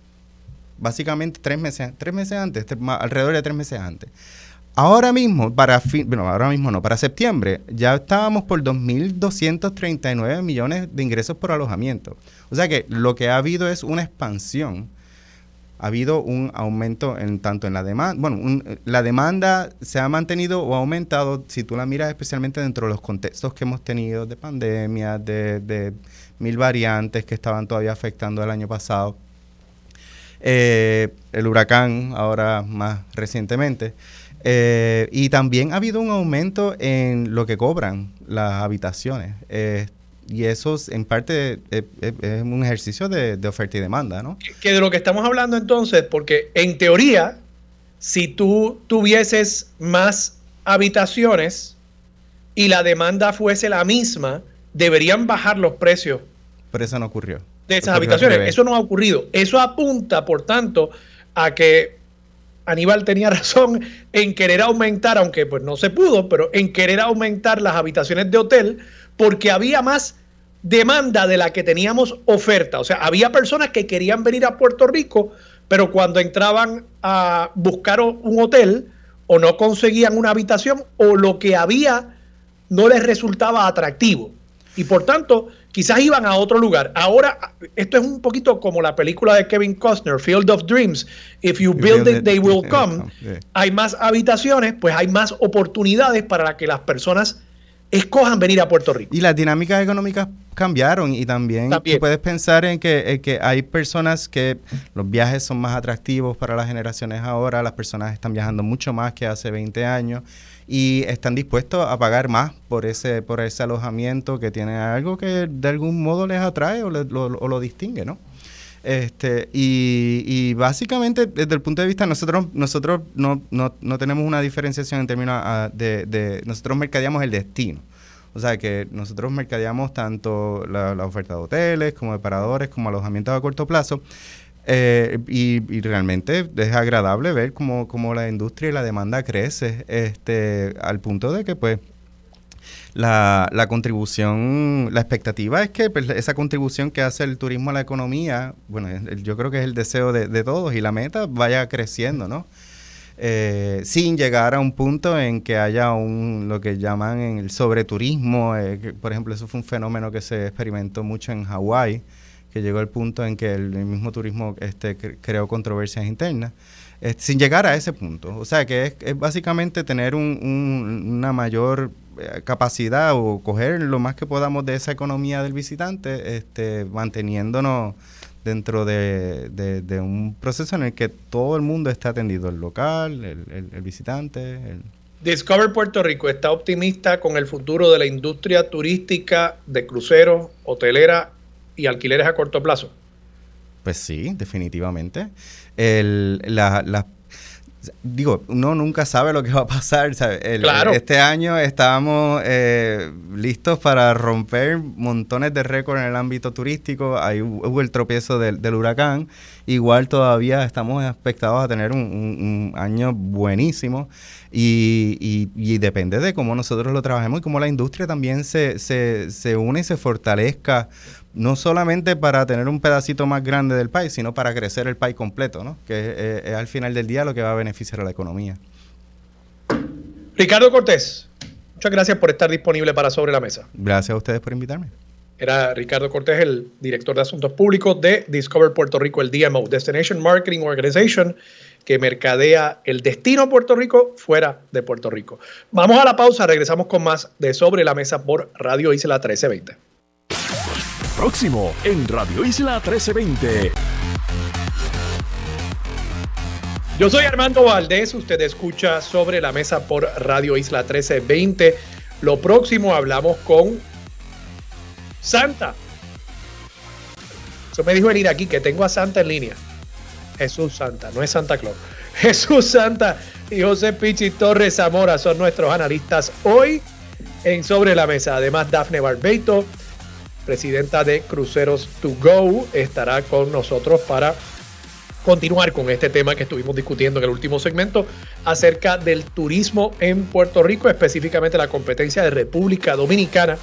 Básicamente tres meses, tres meses antes, alrededor de tres meses antes. Ahora mismo, para fin, bueno, ahora mismo no, para septiembre, ya estábamos por 2.239 millones de ingresos por alojamiento. O sea que lo que ha habido es una expansión ha habido un aumento en tanto en la demanda, bueno, la demanda se ha mantenido o ha aumentado, si tú la miras especialmente dentro de los contextos que hemos tenido de pandemia, de, mil variantes que estaban todavía afectando el año pasado. Eh, el huracán, ahora más recientemente. Eh, y también ha habido un aumento en lo que cobran las habitaciones. Y eso en parte es, un ejercicio de, de, oferta y demanda, ¿no? Que de lo que estamos hablando entonces, porque en teoría, si tú tuvieses más habitaciones y la demanda fuese la misma, deberían bajar los precios. Pero eso no ocurrió. De esas habitaciones. Eso no ha ocurrido. Eso apunta, por tanto, a que Aníbal tenía razón en querer aumentar, aunque pues no se pudo, pero en querer aumentar las habitaciones de hotel porque había más demanda de la que teníamos oferta. O sea, había personas que querían venir a Puerto Rico, pero cuando entraban a buscar un hotel o no conseguían una habitación o lo que había no les resultaba atractivo. Y por tanto, quizás iban a otro lugar. Ahora, esto es un poquito como la película de Kevin Costner, Field of Dreams. If you build it, they will come. Hay más habitaciones, pues hay más oportunidades para que las personas escojan venir a Puerto Rico. Y las dinámicas económicas cambiaron y también, puedes pensar en que, que, hay personas que los viajes son más atractivos para las generaciones ahora, las personas están viajando mucho más que hace 20 años y están dispuestos a pagar más por ese por ese alojamiento que tiene algo que de algún modo les atrae o, lo, distingue, ¿no? Este, y, básicamente, desde el punto de vista, nosotros, nosotros no, no, no tenemos una diferenciación en términos ah, de, nosotros mercadeamos el destino. O sea que nosotros mercadeamos tanto la, oferta de hoteles como de paradores como alojamientos a corto plazo. Eh, y, realmente es agradable ver cómo, cómo, la industria y la demanda crece este, al punto de que pues la, contribución, la expectativa es que pues, esa contribución que hace el turismo a la economía, bueno, yo creo que es el deseo de, todos y la meta vaya creciendo, ¿no? Eh, sin llegar a un punto en que haya un lo que llaman el sobreturismo. Eh, por ejemplo, eso fue un fenómeno que se experimentó mucho en Hawái, que llegó al punto en que el, mismo turismo este, creó controversias internas. Eh, sin llegar a ese punto. O sea, que es, básicamente tener una mayor capacidad o coger lo más que podamos de esa economía del visitante, este, manteniéndonos dentro de, un proceso en el que todo el mundo está atendido, el local, el, visitante. Discover Puerto Rico está optimista con el futuro de la industria turística de cruceros, hotelera y alquileres a corto plazo. Pues sí, definitivamente. El, la, las digo, uno nunca sabe lo que va a pasar. Este año estábamos eh, listos para romper montones de récords en el ámbito turístico. Ahí hubo el tropiezo del, huracán. Igual todavía estamos expectados a tener un, año buenísimo. Y, y, depende de cómo nosotros lo trabajemos y cómo la industria también se, se, se une y se fortalezca no solamente para tener un pedacito más grande del país, sino para crecer el país completo, ¿no? que es, al final del día lo que va a beneficiar a la economía. Ricardo Cortés, muchas gracias por estar disponible para Sobre la Mesa. Gracias a ustedes por invitarme. Era Ricardo Cortés, el director de Asuntos Públicos de Discover Puerto Rico, el DMO, Destination Marketing Organization, que mercadea el destino a Puerto Rico fuera de Puerto Rico. Vamos a la pausa, regresamos con más de Sobre la Mesa por Radio Isla 1320 próximo en Radio Isla 1320. Yo soy Armando Valdés, usted escucha sobre la mesa por Radio Isla 1320. Lo próximo hablamos con Santa. Eso me dijo venir aquí que tengo a Santa en línea. Jesús Santa, no es Santa Claus. Jesús Santa y José Pichi Torres Zamora son nuestros analistas hoy en Sobre la Mesa. Además, Dafne Barbeito, presidenta de Cruceros to Go, estará con nosotros para continuar con este tema que estuvimos discutiendo en el último segmento acerca del turismo en Puerto Rico, específicamente la competencia de República Dominicana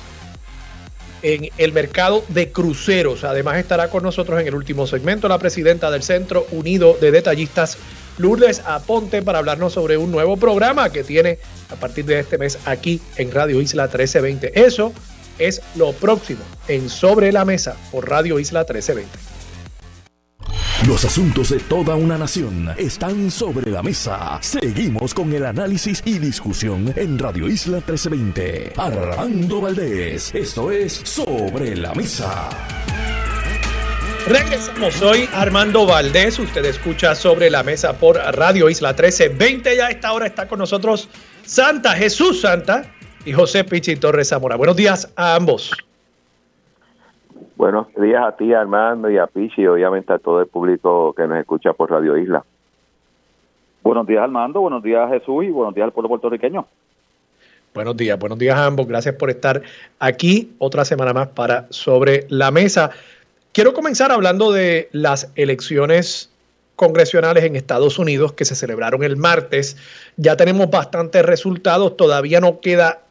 en el mercado de cruceros. Además estará con nosotros en el último segmento la presidenta del Centro Unido de Detallistas, Lourdes Aponte, para hablarnos sobre un nuevo programa que tiene a partir de este mes aquí en Radio Isla 1320. Eso es lo próximo en Sobre la Mesa por Radio Isla 1320. Los asuntos de toda una nación están sobre la mesa. Seguimos con el análisis y discusión en Radio Isla 1320. Armando Valdés, esto es Sobre la Mesa. Regresamos, soy Armando Valdés, usted escucha sobre la mesa por Radio Isla 1320, ya a esta hora está con nosotros Santa Jesús Santa y José Pichi Torres Zamora. Buenos días a ambos. Buenos días a ti Armando y a Pichi y obviamente a todo el público que nos escucha por Radio Isla. Buenos días Armando, buenos días Jesús y buenos días al pueblo puertorriqueño. Buenos días, buenos días a ambos. Gracias por estar aquí otra semana más para Sobre la Mesa. Quiero comenzar hablando de las elecciones congresionales en Estados Unidos que se celebraron el martes. Ya tenemos bastantes resultados, todavía no queda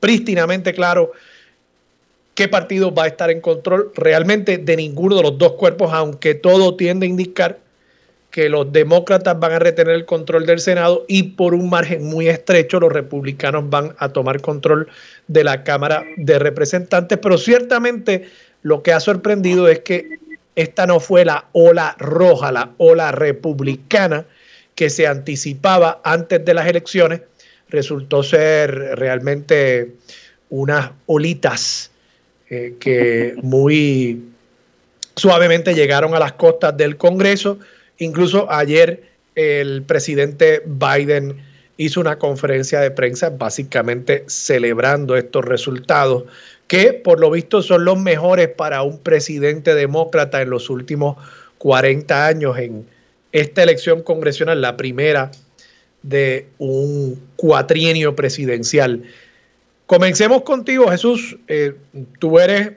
prístinamente claro qué partido va a estar en control realmente de ninguno de los dos cuerpos, aunque todo tiende a indicar que los demócratas van a retener el control del Senado y por un margen muy estrecho los republicanos van a tomar control de la Cámara de Representantes, pero ciertamente lo que ha sorprendido es que esta no fue la ola roja, la ola republicana que se anticipaba antes de las elecciones. Resultó ser realmente unas olitas eh, que muy suavemente llegaron a las costas del Congreso. Incluso ayer el presidente Biden hizo una conferencia de prensa básicamente celebrando estos resultados que por lo visto son los mejores para un presidente demócrata en los últimos 40 años en esta elección congresional, la primera de un cuatrienio presidencial. Comencemos contigo, Jesús. Eh, tú eres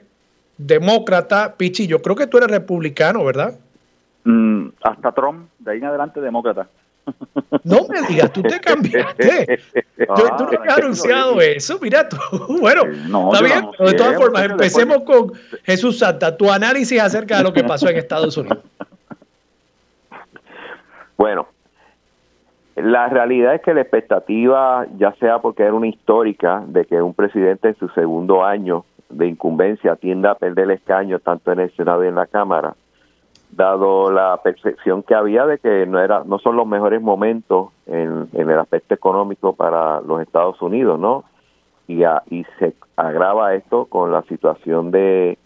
demócrata, Pichi, yo creo que tú eres republicano, ¿verdad? Mm, hasta Trump, de ahí en adelante demócrata. No me digas, tú te cambiaste. Yo, tú no me has anunciado eso, mira tú. Bueno, está bien, de todas formas, empecemos con Jesús Santa, tu análisis acerca de lo que pasó en Estados Unidos. Bueno, la realidad es que la expectativa, ya sea porque era una histórica de que un presidente en su segundo año de incumbencia tienda a perder el escaño tanto en el Senado y en la Cámara, dado la percepción que había de que no era no son los mejores momentos en, el aspecto económico para los Estados Unidos, ¿no? Y, y se agrava esto con la situación de,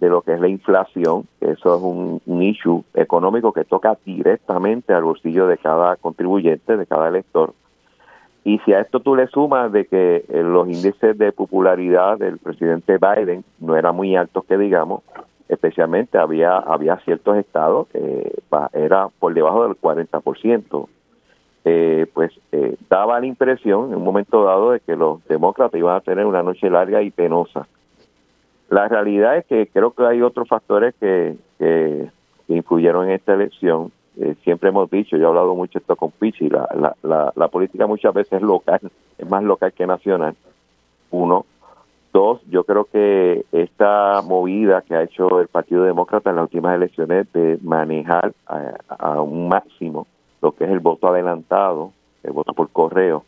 de lo que es la inflación, eso es un, un issue económico que toca directamente al bolsillo de cada contribuyente, de cada elector. Y si a esto tú le sumas de que eh, los índices de popularidad del presidente Biden no eran muy altos, que digamos, especialmente había había ciertos estados que era por debajo del 40%, eh, pues eh, daba la impresión en un momento dado de que los demócratas iban a tener una noche larga y penosa. La realidad es que creo que hay otros factores que, que, influyeron en esta elección. Eh, siempre hemos dicho, yo he hablado mucho esto con Pichi, la, la, la, la política muchas veces es local, es más local que nacional. Uno, Dos, yo creo que esta movida que ha hecho el Partido Demócrata en las últimas elecciones de manejar a, un máximo lo que es el voto adelantado, el voto por correo,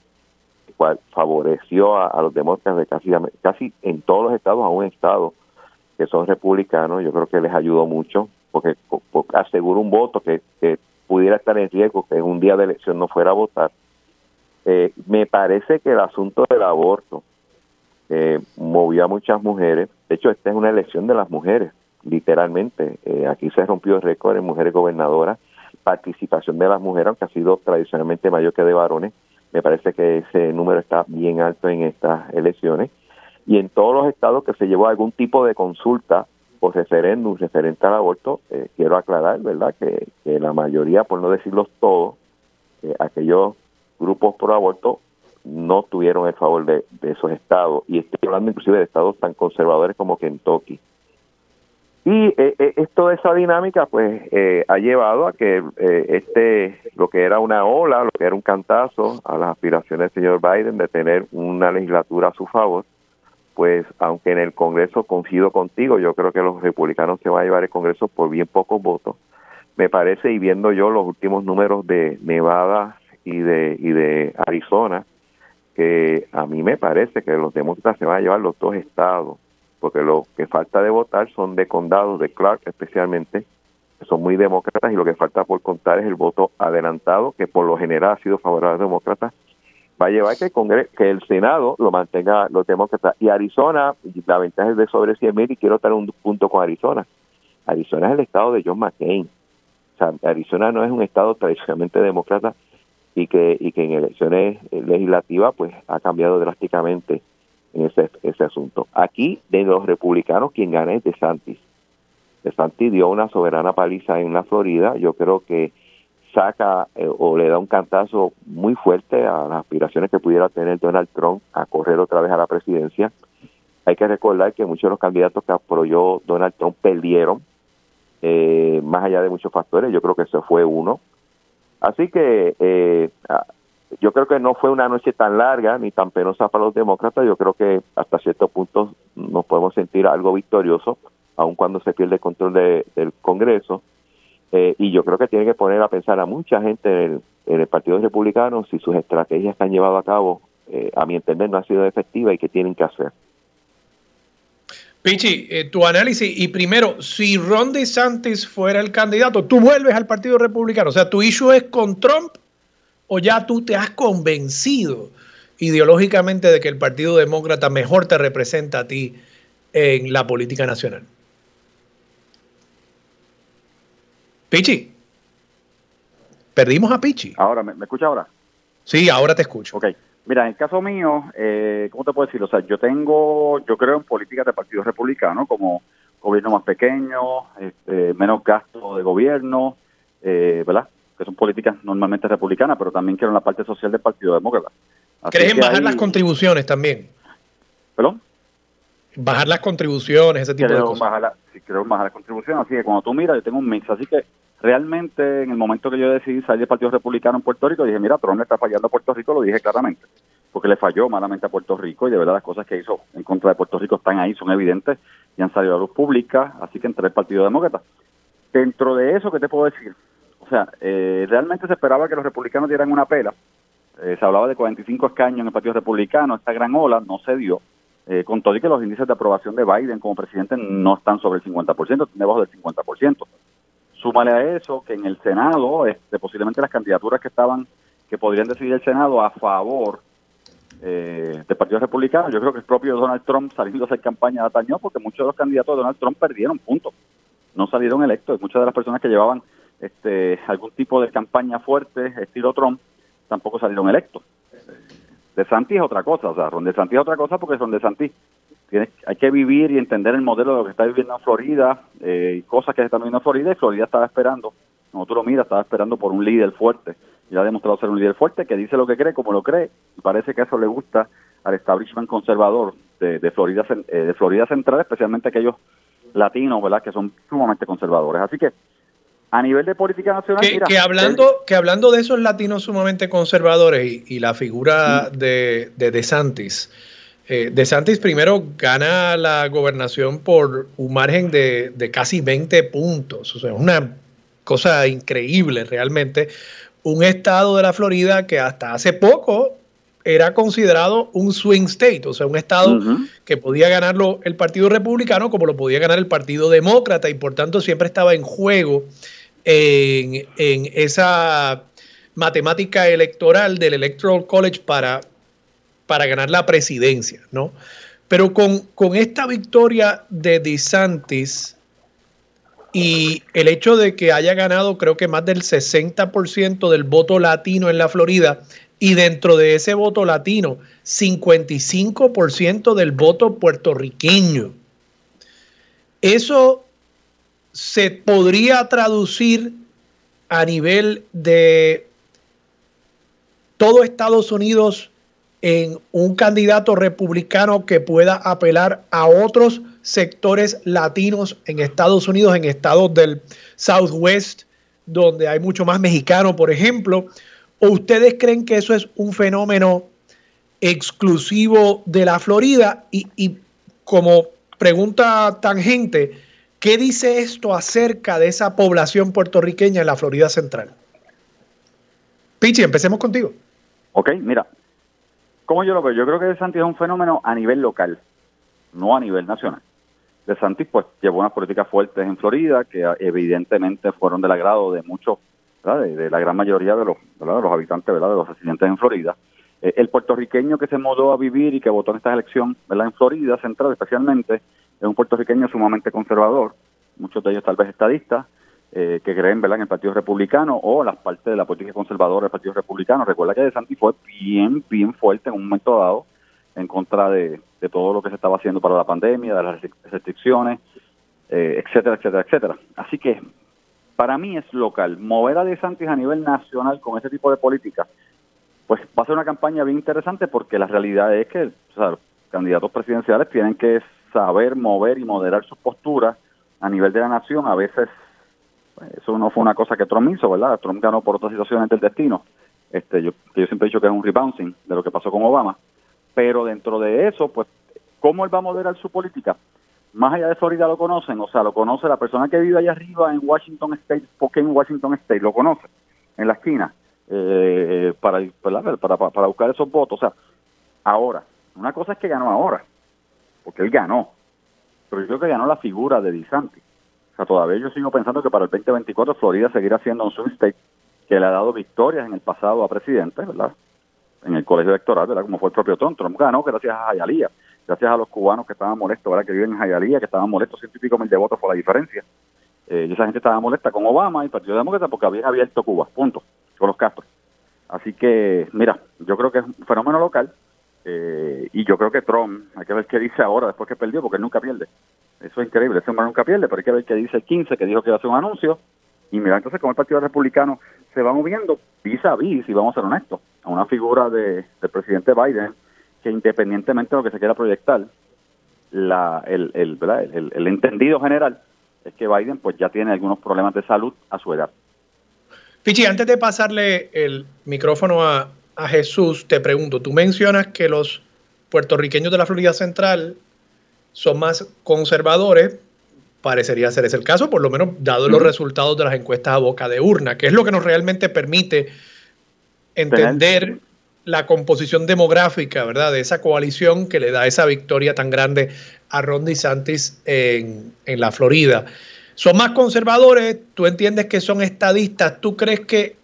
cual favoreció a, los demócratas de casi, casi en todos los estados, a un estado que son republicanos, yo creo que les ayudó mucho, porque, asegura un voto que, pudiera estar en riesgo que en un día de elección no fuera a votar. Eh, me parece que el asunto del aborto, eh, movió a muchas mujeres. De hecho, esta es una elección de las mujeres, literalmente. Eh, aquí se rompió el récord en mujeres gobernadoras, participación de las mujeres, aunque ha sido tradicionalmente mayor que de varones. Me parece que ese número está bien alto en estas elecciones. Y en todos los estados que se llevó algún tipo de consulta o referéndum referente al aborto, eh, quiero aclarar, ¿verdad?, que, la mayoría, por no decirlos todos, aquellos grupos por aborto no tuvieron el favor de, esos estados. Y estoy hablando inclusive de estados tan conservadores como Kentucky. Y eh, eh, esto de esa dinámica, pues, eh, ha llevado a que este, lo que era una ola, lo que era un cantazo a las aspiraciones del señor Biden de tener una legislatura a su favor, pues, aunque en el Congreso coincido contigo, yo creo que los republicanos se van a llevar el Congreso por bien pocos votos. Me parece, y viendo yo los últimos números de Nevada y de, y de Arizona, que a mí me parece que los demócratas se van a llevar los dos estados, porque lo que falta de votar son de condados, de Clark especialmente, que son muy demócratas, y lo que falta por contar es el voto adelantado, que por lo general ha sido favorable a los demócratas, va a llevar que el, que el Senado lo mantenga los demócratas. Y Arizona, la ventaja es de sobre 100 mil, y quiero tener un punto con Arizona. Arizona es el estado de John McCain. O sea, Arizona no es un estado tradicionalmente demócrata y que, y que en elecciones legislativas pues ha cambiado drásticamente en ese, ese asunto. Aquí, de los republicanos, quien gana es DeSantis. DeSantis dio una soberana paliza en la Florida. Yo creo que saca eh, o le da un cantazo muy fuerte a las aspiraciones que pudiera tener Donald Trump a correr otra vez a la presidencia. Hay que recordar que muchos de los candidatos que apoyó Donald Trump perdieron, eh, más allá de muchos factores, yo creo que ese fue uno. Así que eh, yo creo que no fue una noche tan larga ni tan penosa para los demócratas, yo creo que hasta ciertos puntos nos podemos sentir algo victorioso, aun cuando se pierde el control del Congreso eh, y yo creo que tiene que poner a pensar a mucha gente en el, Partido Republicano si sus estrategias que han llevado a cabo, eh, a mi entender, no han sido efectivas y qué tienen que hacer. Pichi, eh, tu análisis, y primero, si Ron DeSantis fuera el candidato, tú vuelves al Partido Republicano, o sea, tu issue es con Trump o ya tú te has convencido ideológicamente de que el Partido Demócrata mejor te representa a ti en la política nacional. Pichi. Perdimos a Pichi. Ahora, ¿me, escucha ahora? Sí, ahora te escucho. Ok. Mira, en el caso mío, eh, ¿cómo te puedo decir? O sea, yo tengo, yo creo en políticas de partido republicano, como gobierno más pequeño, este, menos gasto de gobierno, eh, ¿verdad? Que son políticas normalmente republicanas, pero también quiero en la parte social del Partido Demócrata. ¿Crees en bajar las contribuciones también? ¿Perdón? Bajar las contribuciones, ese tipo de cosas. Bajar sí, creo bajar las contribuciones, así que cuando tú miras, yo tengo un mix, así que realmente en el momento que yo decidí salir del Partido Republicano en Puerto Rico, dije, mira, Trump le está fallando a Puerto Rico, lo dije claramente, porque le falló malamente a Puerto Rico y de verdad las cosas que hizo en contra de Puerto Rico están ahí, son evidentes y han salido a luz pública, así que entré el Partido Demócrata. Dentro de eso, ¿qué te puedo decir? O sea, eh, realmente se esperaba que los republicanos dieran una pela. Eh, se hablaba de 45 escaños en el Partido Republicano, esta gran ola no se dio. Eh, con todo y que los índices de aprobación de Biden como presidente no están sobre el 50%, están debajo del 50%. Súmale a eso que en el Senado, este, posiblemente las candidaturas que estaban, que podrían decidir el Senado a favor eh, del Partido Republicano, yo creo que el propio Donald Trump saliendo a hacer campaña atañó porque muchos de los candidatos de Donald Trump perdieron puntos, no salieron electos muchas de las personas que llevaban este algún tipo de campaña fuerte, estilo Trump, tampoco salieron electos. De Santi es otra cosa, o sea, Ron de Santi es otra cosa porque Ron de Santi tiene, hay que vivir y entender el modelo de lo que está viviendo en Florida eh, y cosas que están viviendo en Florida y Florida estaba esperando, como tú lo miras, estaba esperando por un líder fuerte y ha demostrado ser un líder fuerte que dice lo que cree, como lo cree y parece que eso le gusta al establishment conservador de, de Florida eh, de Florida Central, especialmente aquellos latinos, ¿verdad?, que son sumamente conservadores. Así que a nivel de política nacional. Que, hablando, que hablando de esos latinos sumamente conservadores y, la figura de, de DeSantis, eh, DeSantis primero gana la gobernación por un margen de, de casi 20 puntos. O sea, es una cosa increíble realmente. Un estado de la Florida que hasta hace poco era considerado un swing state, o sea, un estado que podía ganarlo el Partido Republicano como lo podía ganar el Partido Demócrata y por tanto siempre estaba en juego en, esa matemática electoral del Electoral College para, para ganar la presidencia, ¿no? Pero con, con esta victoria de DeSantis y el hecho de que haya ganado creo que más del 60% del voto latino en la Florida y dentro de ese voto latino 55% del voto puertorriqueño. Eso se podría traducir a nivel de todo Estados Unidos en un candidato republicano que pueda apelar a otros sectores latinos en Estados Unidos, en estados del Southwest, donde hay mucho más mexicano, por ejemplo. ¿O ustedes creen que eso es un fenómeno exclusivo de la Florida? Y, y como pregunta tangente, ¿Qué dice esto acerca de esa población puertorriqueña en la Florida Central? Pichi, empecemos contigo. Ok, mira, ¿cómo yo lo veo? Yo creo que De Santis es un fenómeno a nivel local, no a nivel nacional. De Santis pues llevó unas políticas fuertes en Florida que evidentemente fueron del agrado de muchos, de, la gran mayoría de los, de los habitantes, ¿verdad? de los residentes en Florida. Eh, el puertorriqueño que se mudó a vivir y que votó en esta elección, ¿verdad? en Florida Central especialmente, es un puertorriqueño sumamente conservador, muchos de ellos tal vez estadistas, eh, que creen ¿verdad? en el Partido Republicano o las partes de la política conservadora del Partido Republicano. Recuerda que De Santi fue bien, bien fuerte en un momento dado en contra de, todo lo que se estaba haciendo para la pandemia, de las restricciones, eh, etcétera, etcétera, etcétera. Así que para mí es local. Mover a De Santis a nivel nacional con ese tipo de política, pues va a ser una campaña bien interesante porque la realidad es que los candidatos presidenciales tienen que saber mover y moderar sus posturas a nivel de la nación. A veces eso no fue una cosa que Trump hizo, ¿verdad? Trump ganó por otras situaciones del destino. Este, yo, siempre he dicho que es un rebouncing de lo que pasó con Obama. Pero dentro de eso, pues, ¿cómo él va a moderar su política? Más allá de Florida lo conocen, o sea, lo conoce la persona que vive allá arriba en Washington State, porque en Washington State lo conoce, en la esquina, eh, para, para, para, para buscar esos votos. O sea, ahora, una cosa es que ganó ahora, porque él ganó, pero yo creo que ganó la figura de DeSantis o sea, todavía yo sigo pensando que para el 2024 Florida seguirá siendo un swing state que le ha dado victorias en el pasado a presidentes, ¿verdad? En el colegio electoral, ¿verdad? Como fue el propio Trump. Trump ganó gracias a Jayalía, gracias a los cubanos que estaban molestos, ¿verdad? Que viven en Jayalía, que estaban molestos, ciento y pico mil de votos por la diferencia. Eh, y esa gente estaba molesta con Obama y el Partido Demócrata porque habían abierto Cuba, punto, con los Castro. Así que, mira, yo creo que es un fenómeno local eh, y yo creo que Trump, hay que ver qué dice ahora después que perdió, porque él nunca pierde. Eso es increíble, ese hombre nunca pierde, pero hay que ver qué dice el 15, que dijo que iba a hacer un anuncio. Y mira, entonces como el Partido Republicano se va moviendo vis a vis, y vamos a ser honestos, a una figura de, del presidente Biden que independientemente de lo que se quiera proyectar, la, el, el, el, el, entendido general es que Biden pues ya tiene algunos problemas de salud a su edad. Pichi, antes de pasarle el micrófono a, a Jesús, te pregunto, tú mencionas que los puertorriqueños de la Florida Central son más conservadores, parecería ser ese el caso, por lo menos dado los resultados de las encuestas a boca de urna, que es lo que nos realmente permite entender la composición demográfica, ¿verdad? De esa coalición que le da esa victoria tan grande a Ron DeSantis en, en la Florida. Son más conservadores, tú entiendes que son estadistas, ¿tú crees que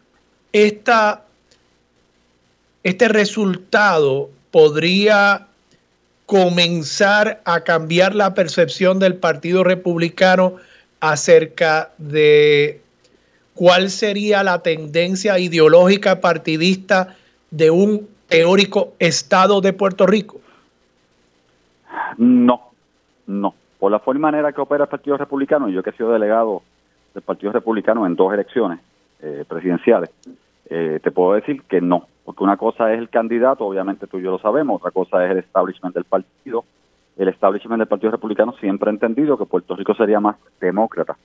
esta, este resultado podría comenzar a cambiar la percepción del Partido Republicano acerca de cuál sería la tendencia ideológica partidista de un teórico Estado de Puerto Rico? No, no. Por la forma y manera que opera el Partido Republicano, yo que he sido delegado del Partido Republicano en dos elecciones eh, presidenciales, eh, te puedo decir que no. Porque una cosa es el candidato, obviamente tú y yo lo sabemos, otra cosa es el establishment del partido. El establishment del Partido Republicano siempre ha entendido que Puerto Rico sería más demócrata.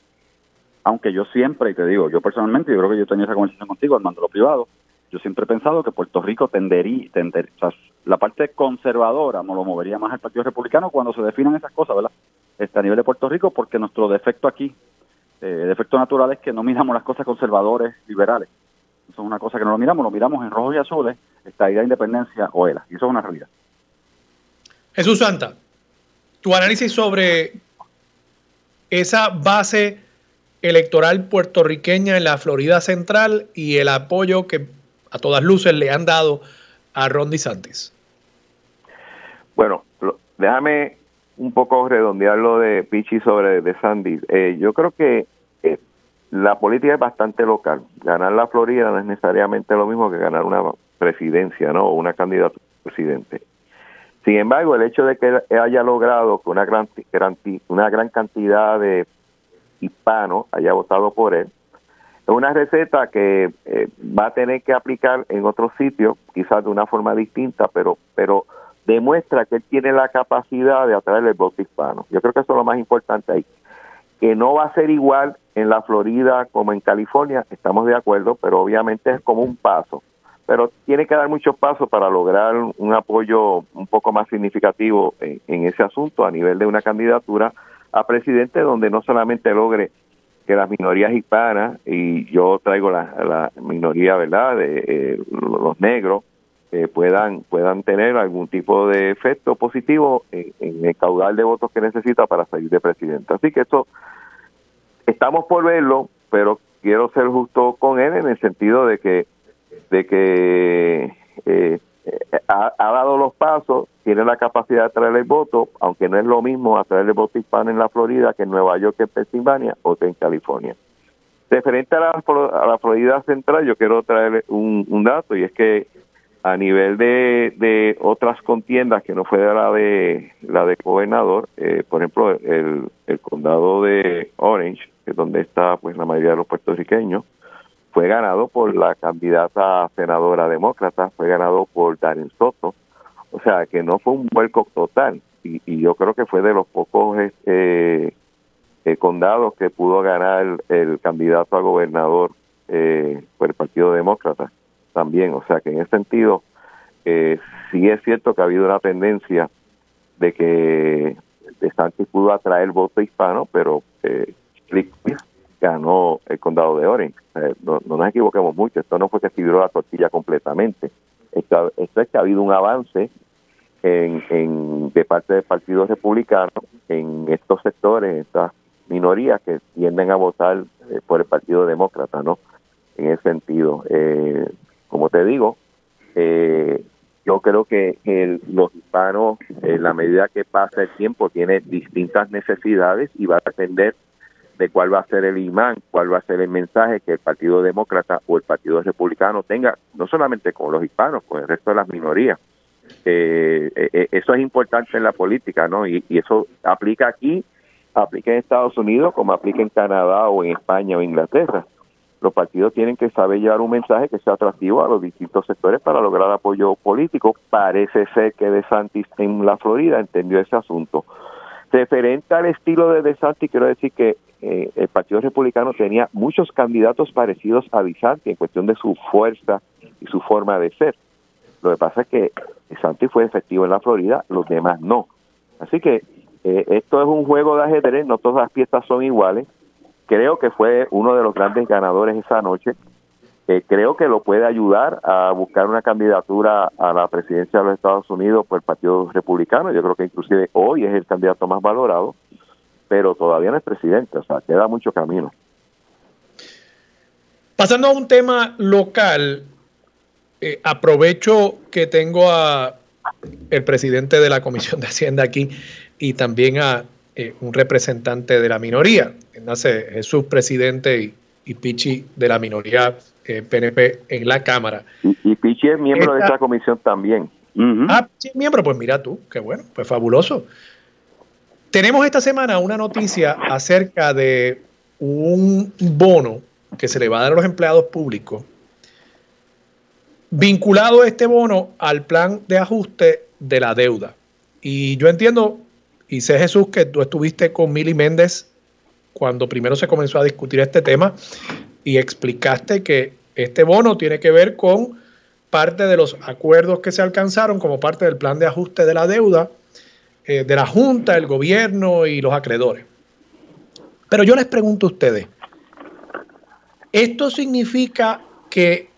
Aunque yo siempre, y te digo, yo personalmente, yo creo que yo tenía esa conversación contigo, Armando lo privado, yo siempre he pensado que Puerto Rico tendería, tender, o sea, la parte conservadora me lo movería más al Partido Republicano cuando se definan esas cosas, ¿verdad? Este, a nivel de Puerto Rico, porque nuestro defecto aquí, eh, defecto natural es que no miramos las cosas conservadores, liberales eso es una cosa que no lo miramos, lo miramos en rojo y azules, esta idea de independencia o ELA, y eso es una realidad. Jesús Santa, tu análisis sobre esa base electoral puertorriqueña en la Florida Central y el apoyo que a todas luces le han dado a Ron DeSantis. Bueno, déjame un poco redondear lo de Pichi sobre DeSantis. Eh, yo creo que eh, la política es bastante local. Ganar la Florida no es necesariamente lo mismo que ganar una presidencia, ¿no? O una candidatura a presidente. Sin embargo, el hecho de que haya logrado que una gran, cantidad de hispanos haya votado por él, es una receta que eh, va a tener que aplicar en otros sitios, quizás de una forma distinta, pero, pero demuestra que él tiene la capacidad de atraer el voto hispano. Yo creo que eso es lo más importante ahí que no va a ser igual en la Florida como en California, estamos de acuerdo, pero obviamente es como un paso. Pero tiene que dar muchos pasos para lograr un apoyo un poco más significativo en, ese asunto a nivel de una candidatura a presidente donde no solamente logre que las minorías hispanas, y yo traigo la, minoría, ¿verdad?, de eh, los negros, eh, puedan puedan tener algún tipo de efecto positivo en, en, el caudal de votos que necesita para salir de presidente. Así que esto estamos por verlo, pero quiero ser justo con él en el sentido de que de que eh, ha, dado los pasos, tiene la capacidad de traer el voto, aunque no es lo mismo atraer el voto hispano en la Florida que en Nueva York, que en Pensilvania o que en California. Referente a la, a la Florida Central, yo quiero traer un, un dato y es que a nivel de, de otras contiendas que no fue la de la de gobernador, eh, por ejemplo, el, el condado de Orange, que es donde está pues la mayoría de los puertorriqueños, fue ganado por la candidata senadora demócrata, fue ganado por Darren Soto, o sea que no fue un vuelco total. Y, y yo creo que fue de los pocos este, eh, condados que pudo ganar el, candidato a gobernador eh, por el Partido Demócrata también. O sea que en ese sentido, eh, sí es cierto que ha habido una tendencia de que Sánchez pudo atraer voto hispano, pero eh, ganó el condado de Orange. no, nos equivoquemos mucho, esto no fue que escribió la tortilla completamente. Esto, esto, es que ha habido un avance en, en, de parte del Partido Republicano en estos sectores, estas minorías que tienden a votar eh, por el Partido Demócrata, ¿no? En ese sentido. Eh, como te digo, eh, yo creo que el, los hispanos, en la medida que pasa el tiempo, tiene distintas necesidades y va a depender de cuál va a ser el imán, cuál va a ser el mensaje que el Partido Demócrata o el Partido Republicano tenga, no solamente con los hispanos, con el resto de las minorías. Eh, eh, eso es importante en la política, ¿no? Y, y, eso aplica aquí, aplica en Estados Unidos, como aplica en Canadá o en España o Inglaterra los partidos tienen que saber llevar un mensaje que sea atractivo a los distintos sectores para lograr apoyo político. Parece ser que DeSantis en la Florida entendió ese asunto. Referente al estilo de DeSantis, quiero decir que eh, el Partido Republicano tenía muchos candidatos parecidos a DeSantis en cuestión de su fuerza y su forma de ser. Lo que pasa es que DeSantis fue efectivo en la Florida, los demás no. Así que eh, esto es un juego de ajedrez, no todas las piezas son iguales creo que fue uno de los grandes ganadores esa noche. Creo que lo puede ayudar a buscar una candidatura a la presidencia de los Estados Unidos por el Partido Republicano. Yo creo que inclusive hoy es el candidato más valorado, pero todavía no es presidente, o sea, queda mucho camino. Pasando a un tema local, eh, aprovecho que tengo a el presidente de la Comisión de Hacienda aquí y también a eh, un representante de la minoría. Nace Jesús presidente y, Pichi de la minoría PNP eh, en la Cámara. Y, Pichi es miembro de esta comisión también. Ah, sí, miembro, pues mira tú, qué bueno, pues fabuloso. Tenemos esta semana una noticia acerca de un bono que se le va a dar a los empleados públicos, vinculado este bono al plan de ajuste de la deuda. Y yo entiendo y sé, Jesús, que tú estuviste con Mili Méndez cuando primero se comenzó a discutir este tema y explicaste que este bono tiene que ver con parte de los acuerdos que se alcanzaron como parte del plan de ajuste de la deuda eh, de la Junta, el gobierno y los acreedores. Pero yo les pregunto a ustedes, ¿esto significa que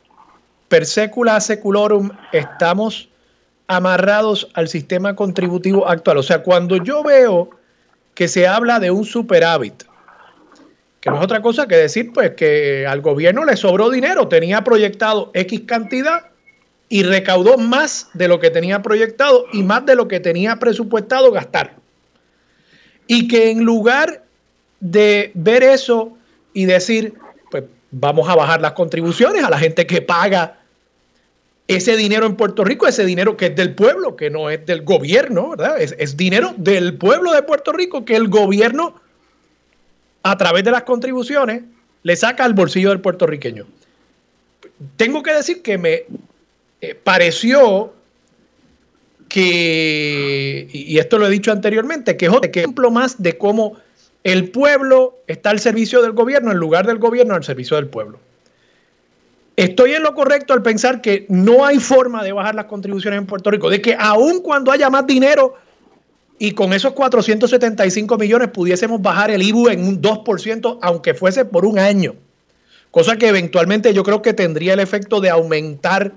per secula seculorum estamos amarrados al sistema contributivo actual. O sea, cuando yo veo que se habla de un superávit, que no es otra cosa que decir, pues que al gobierno le sobró dinero, tenía proyectado X cantidad y recaudó más de lo que tenía proyectado y más de lo que tenía presupuestado gastar. Y que en lugar de ver eso y decir, pues vamos a bajar las contribuciones a la gente que paga ese dinero en Puerto Rico, ese dinero que es del pueblo, que no es del gobierno, ¿verdad? Es, dinero del pueblo de Puerto Rico que el gobierno, a través de las contribuciones, le saca al bolsillo del puertorriqueño. Tengo que decir que me eh, pareció que, y esto lo he dicho anteriormente, que es otro ejemplo más de cómo el pueblo está al servicio del gobierno en lugar del gobierno al servicio del pueblo. Estoy en lo correcto al pensar que no hay forma de bajar las contribuciones en Puerto Rico, de que aun cuando haya más dinero y con esos 475 millones pudiésemos bajar el IBU en un 2%, aunque fuese por un año, cosa que eventualmente yo creo que tendría el efecto de aumentar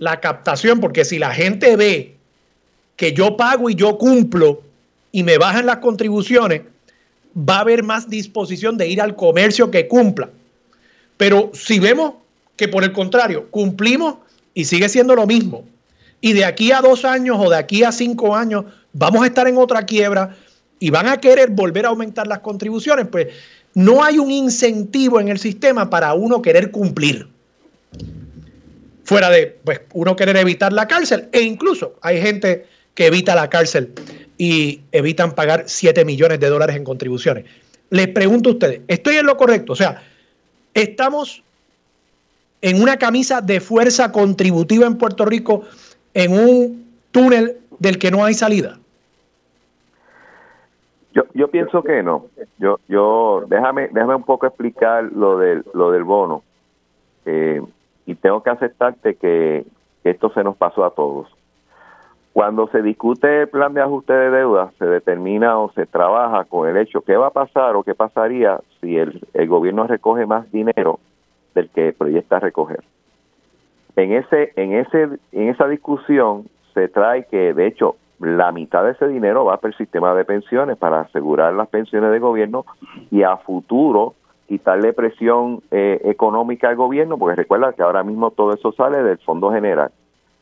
la captación, porque si la gente ve que yo pago y yo cumplo y me bajan las contribuciones, va a haber más disposición de ir al comercio que cumpla. Pero si vemos que por el contrario cumplimos y sigue siendo lo mismo. y de aquí a dos años o de aquí a cinco años vamos a estar en otra quiebra y van a querer volver a aumentar las contribuciones, pues no hay un incentivo en el sistema para uno querer cumplir. Fuera de pues, uno querer evitar la cárcel. E incluso hay gente que evita la cárcel y evitan pagar 7 millones de dólares en contribuciones. Les pregunto a ustedes, ¿estoy en lo correcto? O sea, estamos en una camisa de fuerza contributiva en Puerto Rico en un túnel del que no hay salida. Yo, yo pienso que no. Yo, yo, déjame, déjame un poco explicar lo del, lo del bono. Eh, y tengo que aceptarte que, esto se nos pasó a todos. Cuando se discute el plan de ajuste de deuda, se determina o se trabaja con el hecho qué va a pasar o qué pasaría si el, el gobierno recoge más dinero del que proyecta recoger. En ese, en ese, en esa discusión se trae que, de hecho, la mitad de ese dinero va para el sistema de pensiones para asegurar las pensiones de gobierno y a futuro quitarle presión eh, económica al gobierno, porque recuerda que ahora mismo todo eso sale del Fondo General,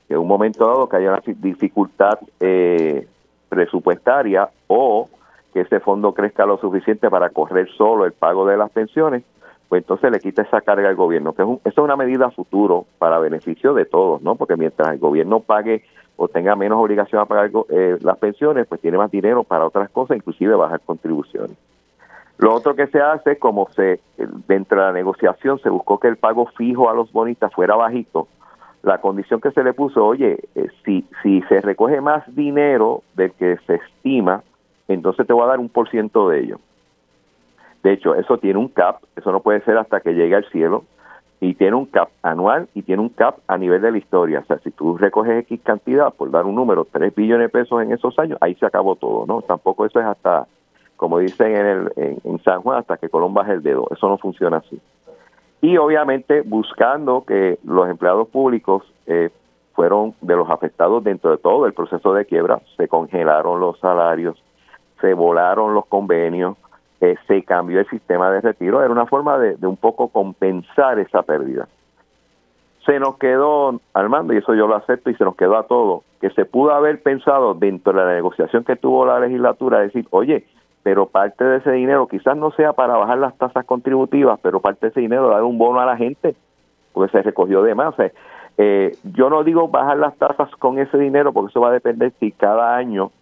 que en un momento dado que haya una dificultad eh, presupuestaria o que ese fondo crezca lo suficiente para correr solo el pago de las pensiones, pues entonces le quita esa carga al gobierno, que es eso es una medida a futuro para beneficio de todos, ¿no? Porque mientras el gobierno pague o tenga menos obligación a pagar eh, las pensiones, pues tiene más dinero para otras cosas, inclusive bajar contribuciones. Lo otro que se hace, como se dentro de la negociación se buscó que el pago fijo a los bonistas fuera bajito, la condición que se le puso, oye, eh, si, si se recoge más dinero del que se estima, entonces te voy a dar un por ciento de ello. De hecho, eso tiene un cap, eso no puede ser hasta que llegue al cielo, y tiene un cap anual y tiene un cap a nivel de la historia. O sea, si tú recoges X cantidad, por dar un número, 3 billones de pesos en esos años, ahí se acabó todo, ¿no? Tampoco eso es hasta, como dicen en, el, en, San Juan, hasta que Colón baje el dedo. Eso no funciona así. Y obviamente buscando que los empleados públicos eh, fueron de los afectados dentro de todo el proceso de quiebra, se congelaron los salarios, se volaron los convenios, eh, se cambió el sistema de retiro, era una forma de, un poco compensar esa pérdida. Se nos quedó, Armando, y eso yo lo acepto, y se nos quedó a todos, que se pudo haber pensado dentro de la negociación que tuvo la legislatura, decir, oye, pero parte de ese dinero quizás no sea para bajar las tasas contributivas, pero parte de ese dinero dar un bono a la gente, porque se recogió de más. Eh, yo no digo bajar las tasas con ese dinero, porque eso va a depender si cada año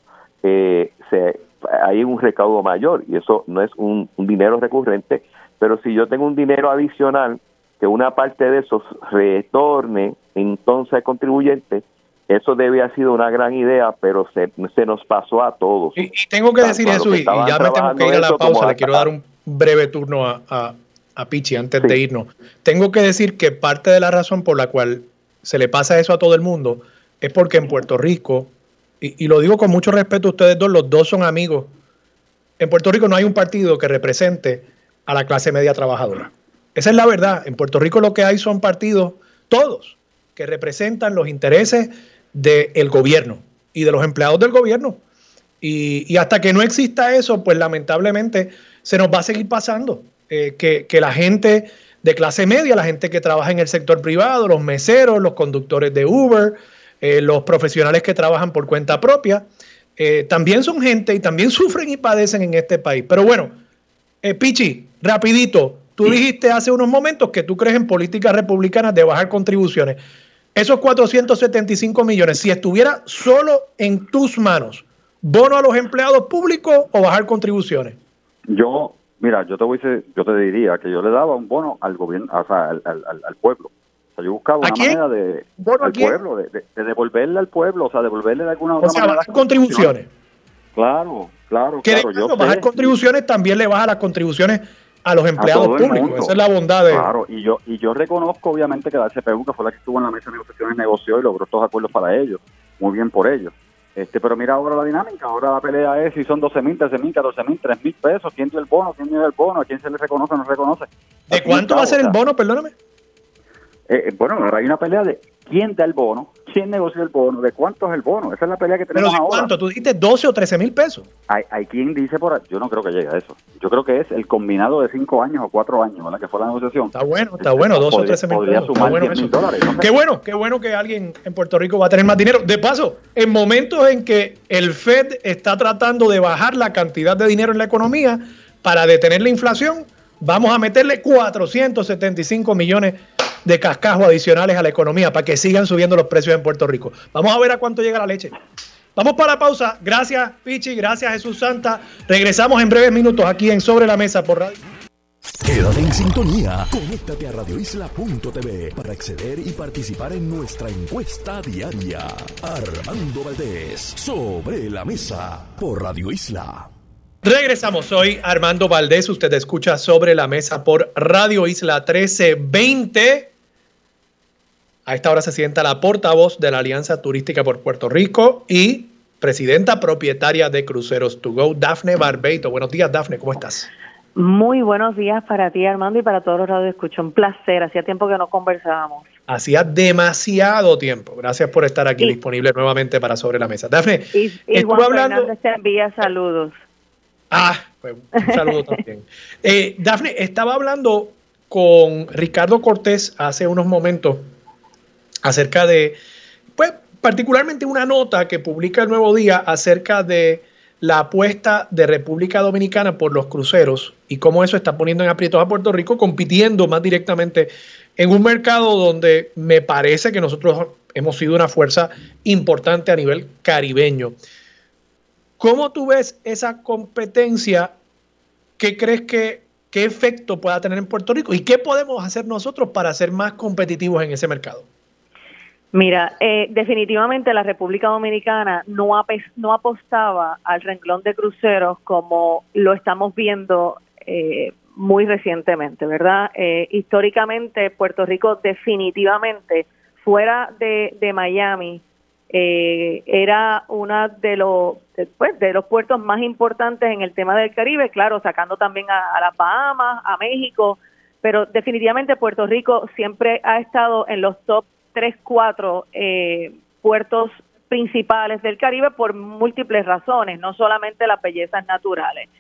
eh, se hay un recaudo mayor y eso no es un, dinero recurrente, pero si yo tengo un dinero adicional, que una parte de eso retorne entonces al contribuyente, eso debe haber sido una gran idea, pero se, se nos pasó a todos. Y, tengo que decir eso, y, ya me tengo que ir a la pausa, le quiero dar un breve turno a, a, Pichi antes de irnos. Tengo que decir que parte de la razón por la cual se le pasa eso a todo el mundo es porque en Puerto Rico y, lo digo con mucho respeto a ustedes dos, los dos son amigos. En Puerto Rico no hay un partido que represente a la clase media trabajadora. Esa es la verdad. En Puerto Rico lo que hay son partidos, todos, que representan los intereses del gobierno y de los empleados del gobierno. Y, hasta que no exista eso, pues lamentablemente se nos va a seguir pasando. Eh, que, que la gente de clase media, la gente que trabaja en el sector privado, los meseros, los conductores de Uber, eh, los profesionales que trabajan por cuenta propia, eh, también son gente y también sufren y padecen en este país. Pero bueno, eh, Pichi, rapidito, tú dijiste hace unos momentos que tú crees en políticas republicanas de bajar contribuciones. Esos 475 millones, si estuviera solo en tus manos, ¿bono a los empleados públicos o bajar contribuciones? Yo, mira, yo te voy a yo te diría que yo le daba un bono al gobierno, o sea, al, al pueblo yo buscaba una manera de, al pueblo, de, devolverle al pueblo, o sea, devolverle de alguna otra manera. Bajar contribuciones. Claro, claro, que claro. yo bajar contribuciones también le baja las contribuciones a los empleados públicos. Esa es la bondad de. Claro, y yo, y yo reconozco, obviamente, que la CPU, que fue la que estuvo en la mesa de negociaciones, negoció y logró estos acuerdos para ellos. Muy bien por ellos. Este, pero mira ahora la dinámica, ahora la pelea es si son 12 mil, 13 mil, 14 mil, 3 mil pesos, quién dio el bono, quién dio el bono, a quién se le reconoce o no reconoce. ¿De cuánto va a ser el bono, perdóname? Eh, eh, bueno, ahora hay una pelea de quién da el bono, ¿Quién negocia el bono? ¿De cuánto es el bono? Esa es la pelea que tenemos ¿Pero de ahora. cuánto? ¿Tú dijiste 12 o 13 mil pesos? Hay, hay quien dice por ahí, yo no creo que llegue a eso. Yo creo que es el combinado de cinco años o cuatro años, ¿verdad? Que fue la negociación. Está bueno, está bueno, 12 o Podría- 13 mil pesos. Sumar bueno 10 mil eso. dólares. no sé. Qué bueno, qué bueno que alguien en Puerto Rico va a tener más dinero. De paso, en momentos en que el Fed está tratando de bajar la cantidad de dinero en la economía para detener la inflación, vamos a meterle 475 millones de cascajos adicionales a la economía para que sigan subiendo los precios en Puerto Rico. Vamos a ver a cuánto llega la leche. Vamos para la pausa. Gracias, Pichi. Gracias, Jesús Santa. Regresamos en breves minutos aquí en Sobre la Mesa por Radio. Quédate en sintonía. Conéctate a radioisla.tv para acceder y participar en nuestra encuesta diaria. Armando Valdés, sobre la mesa por Radio Isla. Regresamos, soy Armando Valdés, usted escucha sobre la mesa por Radio Isla 1320. A esta hora se sienta la portavoz de la Alianza Turística por Puerto Rico y presidenta propietaria de Cruceros To Go, Dafne Barbeito. Buenos días, Dafne, ¿cómo estás? Muy buenos días para ti, Armando, y para todos los radioescuchos. Un placer. Hacía tiempo que no conversábamos. Hacía demasiado tiempo. Gracias por estar aquí Sí. disponible nuevamente para Sobre la Mesa. Dafne, Y, y Juan hablando... Fernández te envía saludos. Ah, pues un saludo también. Eh, Dafne, estaba hablando con Ricardo Cortés hace unos momentos acerca de, pues, particularmente una nota que publica el Nuevo Día acerca de la apuesta de República Dominicana por los cruceros y cómo eso está poniendo en aprietos a Puerto Rico, compitiendo más directamente en un mercado donde me parece que nosotros hemos sido una fuerza importante a nivel caribeño. ¿Cómo tú ves esa competencia? ¿Qué crees que qué efecto pueda tener en Puerto Rico? ¿Y qué podemos hacer nosotros para ser más competitivos en ese mercado? Mira, eh, definitivamente la República Dominicana no, apostaba al renglón de cruceros como lo estamos viendo eh, muy recientemente, ¿verdad? Eh, históricamente, Puerto Rico definitivamente, fuera de, de Miami, eh, era una de los pues, de los puertos más importantes en el tema del Caribe, claro, sacando también a, a las Bahamas, a México, pero definitivamente Puerto Rico siempre ha estado en los top 3, 4 eh, puertos principales del Caribe por múltiples razones, no solamente las bellezas naturales.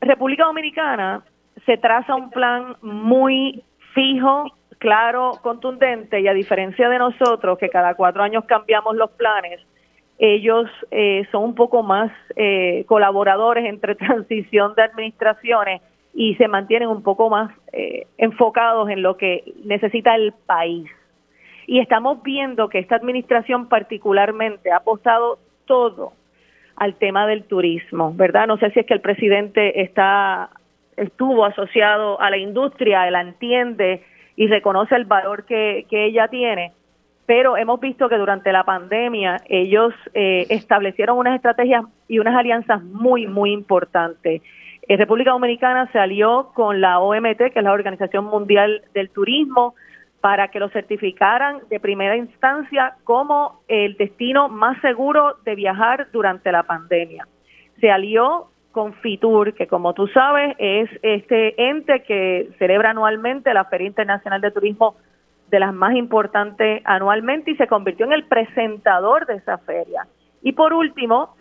República Dominicana se traza un plan muy fijo, claro, contundente y a diferencia de nosotros que cada cuatro años cambiamos los planes, ellos eh, son un poco más eh, colaboradores entre transición de administraciones y se mantienen un poco más eh, enfocados en lo que necesita el país. Y estamos viendo que esta administración particularmente ha apostado todo al tema del turismo, ¿verdad? No sé si es que el presidente está estuvo asociado a la industria, él entiende y reconoce el valor que, que ella tiene, pero hemos visto que durante la pandemia ellos eh, establecieron unas estrategias y unas alianzas muy, muy importantes. Eh, República Dominicana se alió con la OMT, que es la Organización Mundial del Turismo, para que lo certificaran de primera instancia como el destino más seguro de viajar durante la pandemia. Se alió con FITUR, que como tú sabes es este ente que celebra anualmente la Feria Internacional de Turismo de las más importantes anualmente y se convirtió en el presentador de esa feria. Y por último,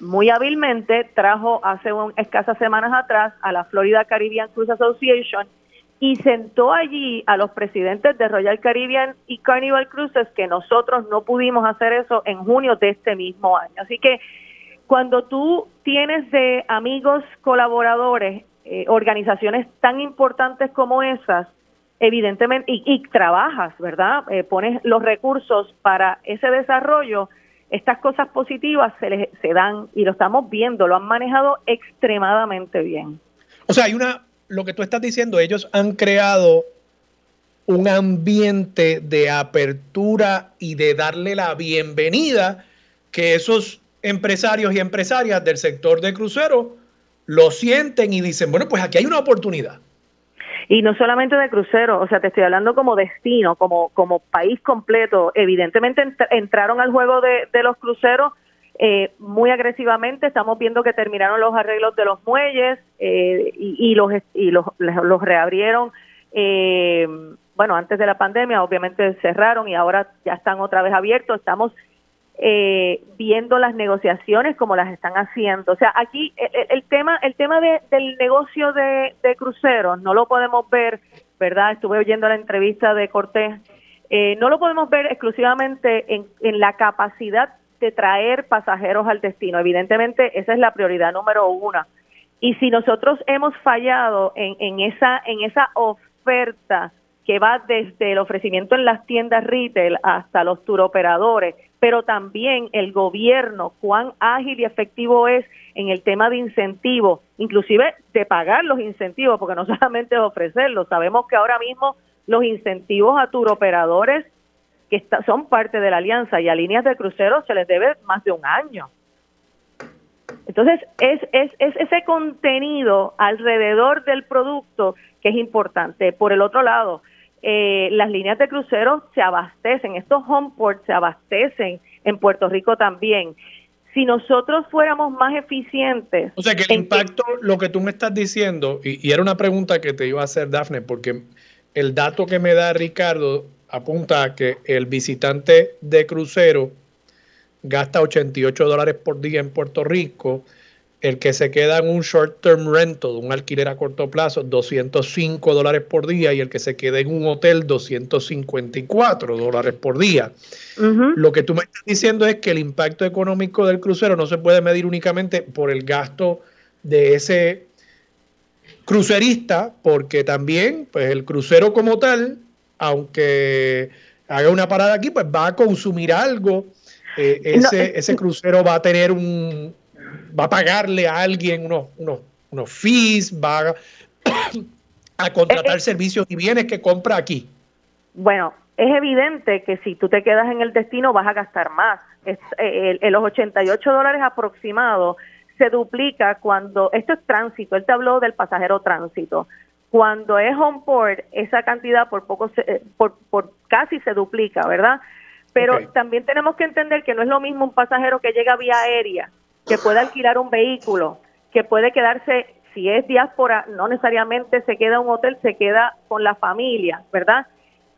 muy hábilmente trajo hace un, escasas semanas atrás a la Florida Caribbean Cruise Association y sentó allí a los presidentes de Royal Caribbean y Carnival Cruises que nosotros no pudimos hacer eso en junio de este mismo año. Así que cuando tú tienes de amigos colaboradores eh, organizaciones tan importantes como esas, evidentemente, y, y trabajas, ¿verdad? Eh, pones los recursos para ese desarrollo, estas cosas positivas se, les, se dan y lo estamos viendo, lo han manejado extremadamente bien. O sea, hay una, lo que tú estás diciendo, ellos han creado un ambiente de apertura y de darle la bienvenida que esos empresarios y empresarias del sector de crucero lo sienten y dicen, bueno, pues aquí hay una oportunidad. Y no solamente de crucero, o sea, te estoy hablando como destino, como, como país completo. Evidentemente ent entraron al juego de, de los cruceros eh, muy agresivamente. Estamos viendo que terminaron los arreglos de los muelles eh, y, y, los, y los, los reabrieron. Eh, bueno, antes de la pandemia obviamente cerraron y ahora ya están otra vez abiertos. Estamos eh, viendo las negociaciones como las están haciendo. O sea, aquí el, tema el tema del negocio de, cruceros no lo podemos ver, ¿verdad? Estuve oyendo la entrevista de Cortés. Eh, no lo podemos ver exclusivamente en, en la capacidad de traer pasajeros al destino. Evidentemente, esa es la prioridad número uno. Y si nosotros hemos fallado en, en, esa, en esa oferta que va desde el ofrecimiento en las tiendas retail hasta los turoperadores, pero también el gobierno, cuán ágil y efectivo es en el tema de incentivos, inclusive de pagar los incentivos, porque no solamente es ofrecerlos, sabemos que ahora mismo los incentivos a turoperadores que son parte de la alianza y a líneas de cruceros se les debe más de un año. Entonces, es, es, es ese contenido alrededor del producto que es importante. Por el otro lado, eh, las líneas de cruceros se abastecen, estos homeports se abastecen en Puerto Rico también. Si nosotros fuéramos más eficientes. O sea que el impacto, lo que tú me estás diciendo, y, y, era una pregunta que te iba a hacer Dafne, porque el dato que me da Ricardo apunta a que el visitante de crucero gasta 88 dólares por día en Puerto Rico, el que se queda en un short term rental, un alquiler a corto plazo, 205 dólares por día y el que se queda en un hotel, 254 dólares por día. Lo que tú me estás diciendo es que el impacto económico del crucero no se puede medir únicamente por el gasto de ese crucerista, porque también pues el crucero como tal aunque haga una parada aquí, pues va a consumir algo. Eh, ese, ese crucero va a tener un, va a pagarle a alguien unos, unos, unos fees, va a, contratar eh, eh. servicios y bienes que compra aquí. Bueno, es evidente que si tú te quedas en el destino vas a gastar más. Es, los 88 dólares aproximados se duplica cuando, esto es tránsito, él te habló del pasajero tránsito. Cuando es on board, esa cantidad por poco, eh, por, por casi se duplica, ¿verdad? Pero también tenemos que entender que no es lo mismo un pasajero que llega vía aérea, que puede alquilar un vehículo, que puede quedarse, si es diáspora, no necesariamente se queda en un hotel, se queda con la familia, ¿verdad?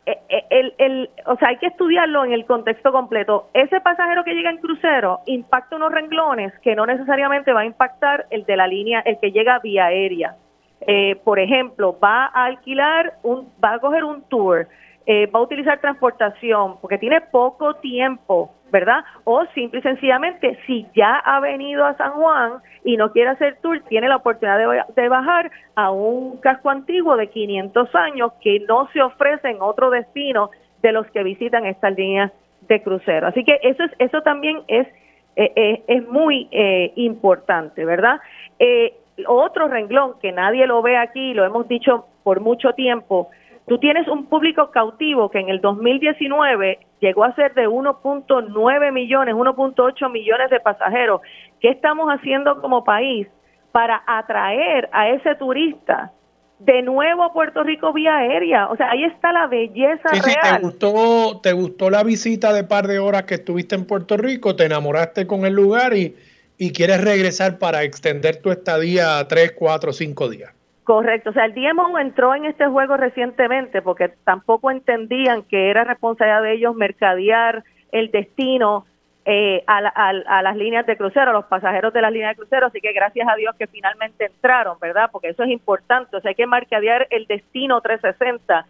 Eh, eh, el, el, o sea, hay que estudiarlo en el contexto completo. Ese pasajero que llega en crucero impacta unos renglones que no necesariamente va a impactar el de la línea, el que llega vía aérea. Eh, por ejemplo, va a alquilar, un, va a coger un tour, eh, va a utilizar transportación porque tiene poco tiempo, ¿verdad? O simple y sencillamente, si ya ha venido a San Juan y no quiere hacer tour, tiene la oportunidad de, bajar a un casco antiguo de 500 años que no se ofrece en otro destino de los que visitan estas líneas de crucero. Así que eso es eso también es eh, es muy importante, ¿verdad? Eh, otro renglón que nadie lo ve aquí, lo hemos dicho por mucho tiempo, tú tienes un público cautivo que en el 2019 llegó a ser de 1.9 millones, 1.8 millones de pasajeros. ¿Qué estamos haciendo como país para atraer a ese turista de nuevo a Puerto Rico vía aérea? O sea, ahí está la belleza real. ¿te gustó, ¿Te gustó la visita de par de horas que estuviste en Puerto Rico? ¿Te enamoraste con el lugar y y quieres regresar para extender tu estadía a 3, 4, 5 días. Correcto, o sea, el DMO entró en este juego recientemente porque tampoco entendían que era responsabilidad de ellos mercadear el destino eh, a, a, las líneas de crucero, a los pasajeros de las líneas de crucero, así que gracias a Dios que finalmente entraron, ¿verdad? Porque eso es importante, o sea, hay que mercadear el destino 360,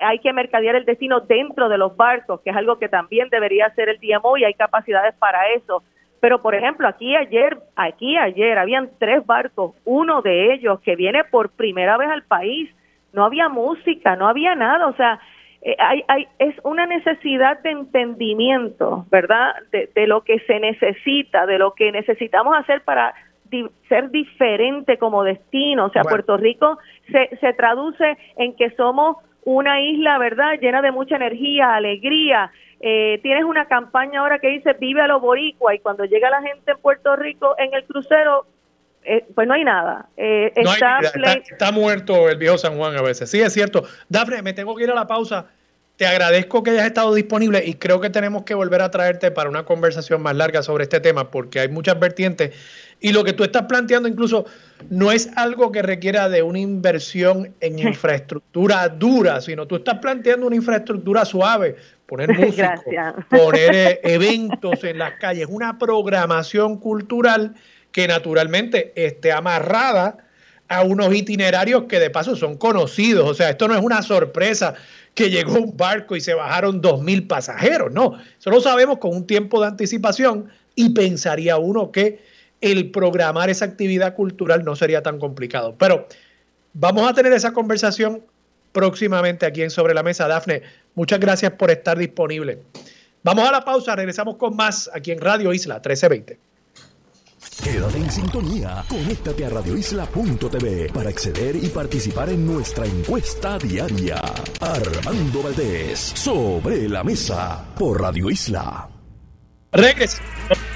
hay que mercadear el destino dentro de los barcos, que es algo que también debería hacer el DMO y hay capacidades para eso pero, por ejemplo, aquí ayer, aquí ayer habían tres barcos, uno de ellos que viene por primera vez al país, no había música, no había nada, o sea, eh, hay, hay, es una necesidad de entendimiento, ¿verdad? De, lo que se necesita, de lo que necesitamos hacer para ser diferente como destino. O sea, Puerto Rico se, se traduce en que somos una isla, ¿verdad?, llena de mucha energía, alegría, eh, tienes una campaña ahora que dice vive a lo boricua y cuando llega la gente en Puerto Rico en el crucero, eh, pues no hay nada. Eh, está, está, muerto el viejo San Juan a veces. Sí, es cierto. Dafne, me tengo que ir a la pausa. Te agradezco que hayas estado disponible y creo que tenemos que volver a traerte para una conversación más larga sobre este tema porque hay muchas vertientes y lo que tú estás planteando incluso no es algo que requiera de una inversión en infraestructura dura, sino tú estás planteando una infraestructura suave, poner música, poner eh, eventos en las calles, una programación cultural que naturalmente esté amarrada a unos itinerarios que de paso son conocidos. O sea, esto no es una sorpresa que llegó un barco y se bajaron dos mil pasajeros. No, eso lo sabemos con un tiempo de anticipación y pensaría uno que el programar esa actividad cultural no sería tan complicado. Pero vamos a tener esa conversación próximamente aquí en Sobre la Mesa. Dafne, muchas gracias por estar disponible. Vamos a la pausa, regresamos con más aquí en Radio Isla 1320. Quédate en sintonía. Conéctate a radioisla.tv para acceder y participar en nuestra encuesta diaria. Armando Valdés, sobre la mesa, por Radio Isla. Regresamos.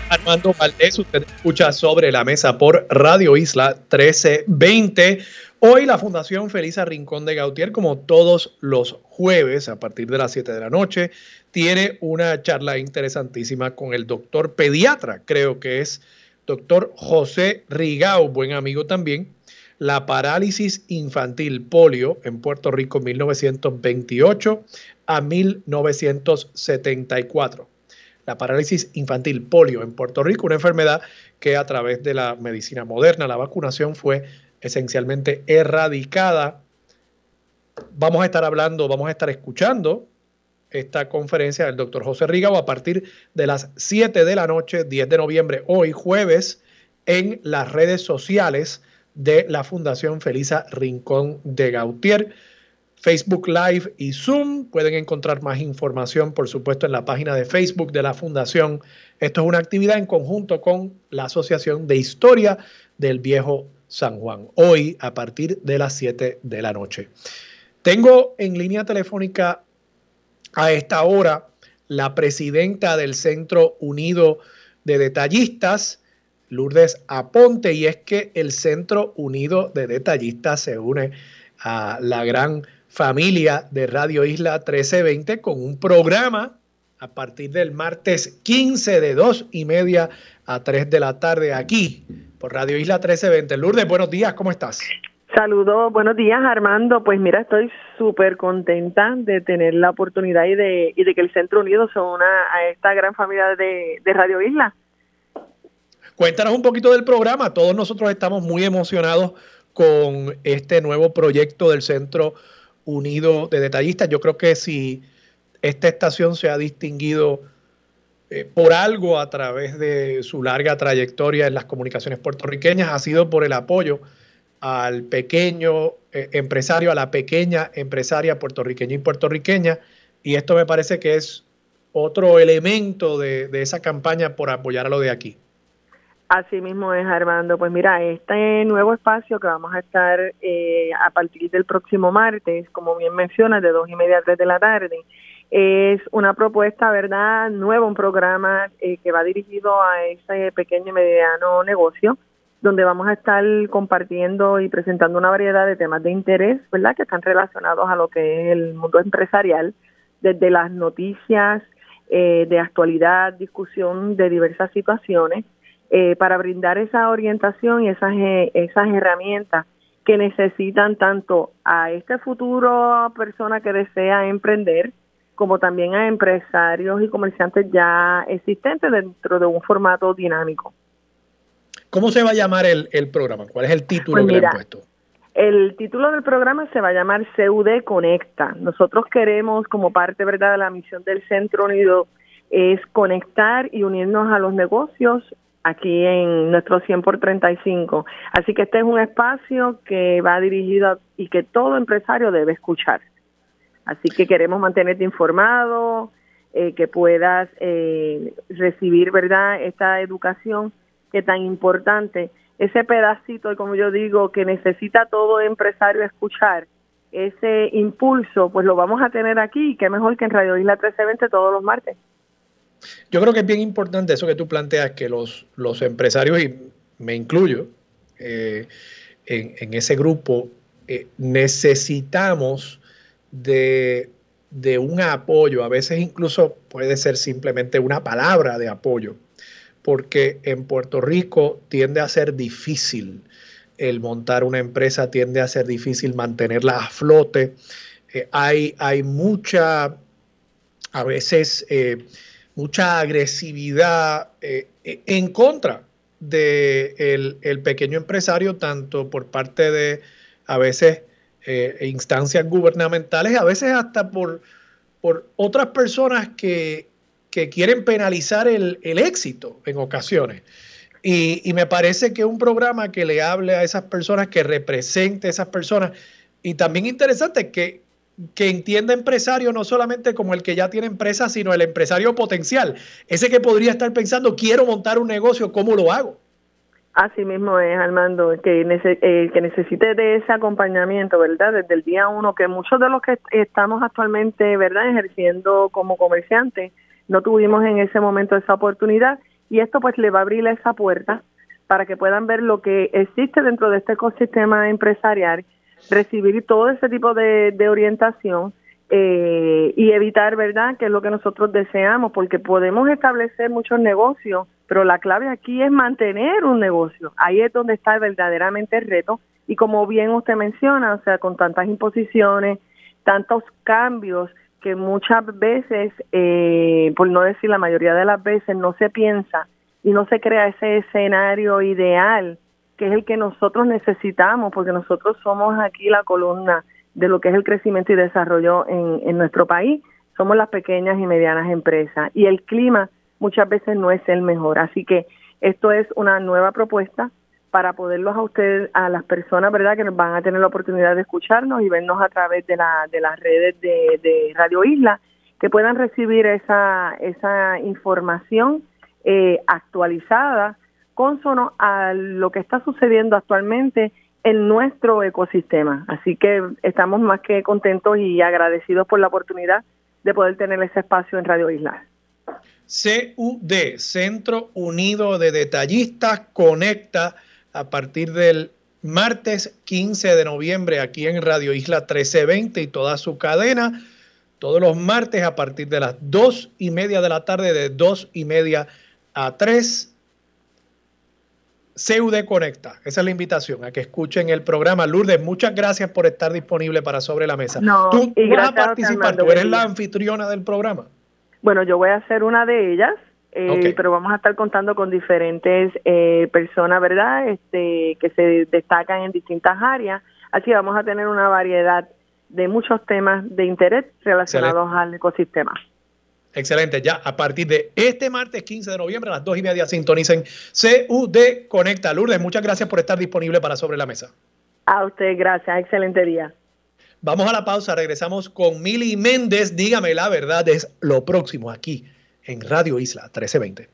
Armando Valdés, usted escucha sobre la mesa por Radio Isla 1320. Hoy la Fundación Felisa Rincón de Gautier, como todos los jueves a partir de las 7 de la noche, tiene una charla interesantísima con el doctor pediatra, creo que es doctor José Rigao, buen amigo también, la parálisis infantil polio en Puerto Rico 1928 a 1974. La parálisis infantil polio en Puerto Rico, una enfermedad que a través de la medicina moderna, la vacunación fue esencialmente erradicada. Vamos a estar hablando, vamos a estar escuchando esta conferencia del doctor José Rigao a partir de las 7 de la noche, 10 de noviembre, hoy jueves, en las redes sociales de la Fundación Felisa Rincón de Gautier. Facebook Live y Zoom. Pueden encontrar más información, por supuesto, en la página de Facebook de la Fundación. Esto es una actividad en conjunto con la Asociación de Historia del Viejo San Juan, hoy a partir de las 7 de la noche. Tengo en línea telefónica a esta hora la presidenta del Centro Unido de Detallistas, Lourdes Aponte, y es que el Centro Unido de Detallistas se une a la gran familia de Radio Isla 1320 con un programa a partir del martes 15 de 2 y media a 3 de la tarde aquí por Radio Isla 1320. Lourdes, buenos días, ¿cómo estás? Saludos, buenos días Armando. Pues mira, estoy súper contenta de tener la oportunidad y de, que el Centro Unido se una a esta gran familia de, de Radio Isla. Cuéntanos un poquito del programa. Todos nosotros estamos muy emocionados con este nuevo proyecto del Centro Unido de Detallistas. Yo creo que si esta estación se ha distinguido eh, por algo a través de su larga trayectoria en las comunicaciones puertorriqueñas, ha sido por el apoyo al pequeño eh, empresario, a la pequeña empresaria puertorriqueña y puertorriqueña. Y esto me parece que es otro elemento de, esa campaña por apoyar a lo de aquí. Así mismo es, Armando. Pues mira, este nuevo espacio que vamos a estar eh, a partir del próximo martes, como bien mencionas, de dos y media a tres de la tarde, es una propuesta, ¿verdad? Nuevo, un programa eh, que va dirigido a ese pequeño y mediano negocio donde vamos a estar compartiendo y presentando una variedad de temas de interés, ¿verdad?, que están relacionados a lo que es el mundo empresarial, desde las noticias eh, de actualidad, discusión de diversas situaciones, eh, para brindar esa orientación y esas, eh, esas herramientas que necesitan tanto a este futuro persona que desea emprender, como también a empresarios y comerciantes ya existentes dentro de un formato dinámico. ¿Cómo se va a llamar el, programa? ¿Cuál es el título pues que le han puesto? El título del programa se va a llamar CUD Conecta. Nosotros queremos, como parte verdad de la misión del Centro Unido, es conectar y unirnos a los negocios aquí en nuestro 100 por 35. Así que este es un espacio que va dirigido y que todo empresario debe escuchar. Así que queremos mantenerte informado, eh, que puedas eh, recibir, ¿verdad?, esta educación que tan importante, ese pedacito, como yo digo, que necesita todo empresario escuchar, ese impulso, pues lo vamos a tener aquí, qué mejor que en Radio Isla 1320 todos los martes. Yo creo que es bien importante eso que tú planteas, que los, los empresarios, y me incluyo eh, en, ese grupo, eh, necesitamos de de un apoyo, a veces incluso puede ser simplemente una palabra de apoyo, porque en Puerto Rico tiende a ser difícil el montar una empresa, tiende a ser difícil mantenerla a flote. Eh, hay, hay mucha, a veces, eh, mucha agresividad eh, en contra del el pequeño empresario, tanto por parte de a veces instancias gubernamentales, a veces hasta por, por otras personas que, que quieren penalizar el, el, éxito en ocasiones. Y, y, me parece que un programa que le hable a esas personas, que represente a esas personas, y también interesante que, que entienda empresario no solamente como el que ya tiene empresa, sino el empresario potencial, ese que podría estar pensando, quiero montar un negocio, ¿cómo lo hago? Así mismo es, Armando, que, eh, que necesite de ese acompañamiento, ¿verdad? Desde el día uno, que muchos de los que estamos actualmente, ¿verdad?, ejerciendo como comerciantes, no tuvimos en ese momento esa oportunidad y esto pues le va a abrir esa puerta para que puedan ver lo que existe dentro de este ecosistema empresarial recibir todo ese tipo de, orientación eh, y evitar, ¿verdad?, que es lo que nosotros deseamos, porque podemos establecer muchos negocios, pero la clave aquí es mantener un negocio. Ahí es donde está verdaderamente el reto. Y como bien usted menciona, o sea, con tantas imposiciones, tantos cambios que muchas veces, eh, por no decir la mayoría de las veces, no se piensa y no se crea ese escenario ideal que es el que nosotros necesitamos, porque nosotros somos aquí la columna de lo que es el crecimiento y desarrollo en, en nuestro país. Somos las pequeñas y medianas empresas y el clima muchas veces no es el mejor. Así que esto es una nueva propuesta para poderlos a ustedes, a las personas, ¿verdad?, que nos van a tener la oportunidad de escucharnos y vernos a través de, la, de las redes de, Radio Isla, que puedan recibir esa, esa información eh, actualizada consono a lo que está sucediendo actualmente en nuestro ecosistema. Así que estamos más que contentos y agradecidos por la oportunidad de poder tener ese espacio en Radio Isla. CUD, Centro Unido de Detallistas, conecta a partir del martes 15 de noviembre aquí en Radio Isla 1320 y toda su cadena, todos los martes a partir de las dos y media de la tarde, de dos y media a tres CUD Conecta. Esa es la invitación a que escuchen el programa. Lourdes, muchas gracias por estar disponible para Sobre la Mesa. tú, vas a participar, tú eres la anfitriona del programa. Bueno, yo voy a ser una de ellas, eh, pero vamos a estar contando con diferentes eh, personas, ¿verdad? Este, que se destacan en distintas áreas. Así vamos a tener una variedad de muchos temas de interés relacionados al ecosistema. Excelente. Ya a partir de este martes 15 de noviembre a las 2 y media sintonicen CUD Conecta. Lourdes, muchas gracias por estar disponible para Sobre la Mesa. A usted, gracias. Excelente día. Vamos a la pausa. Regresamos con Mili Méndez. Dígame la verdad, es lo próximo aquí en Radio Isla 1320.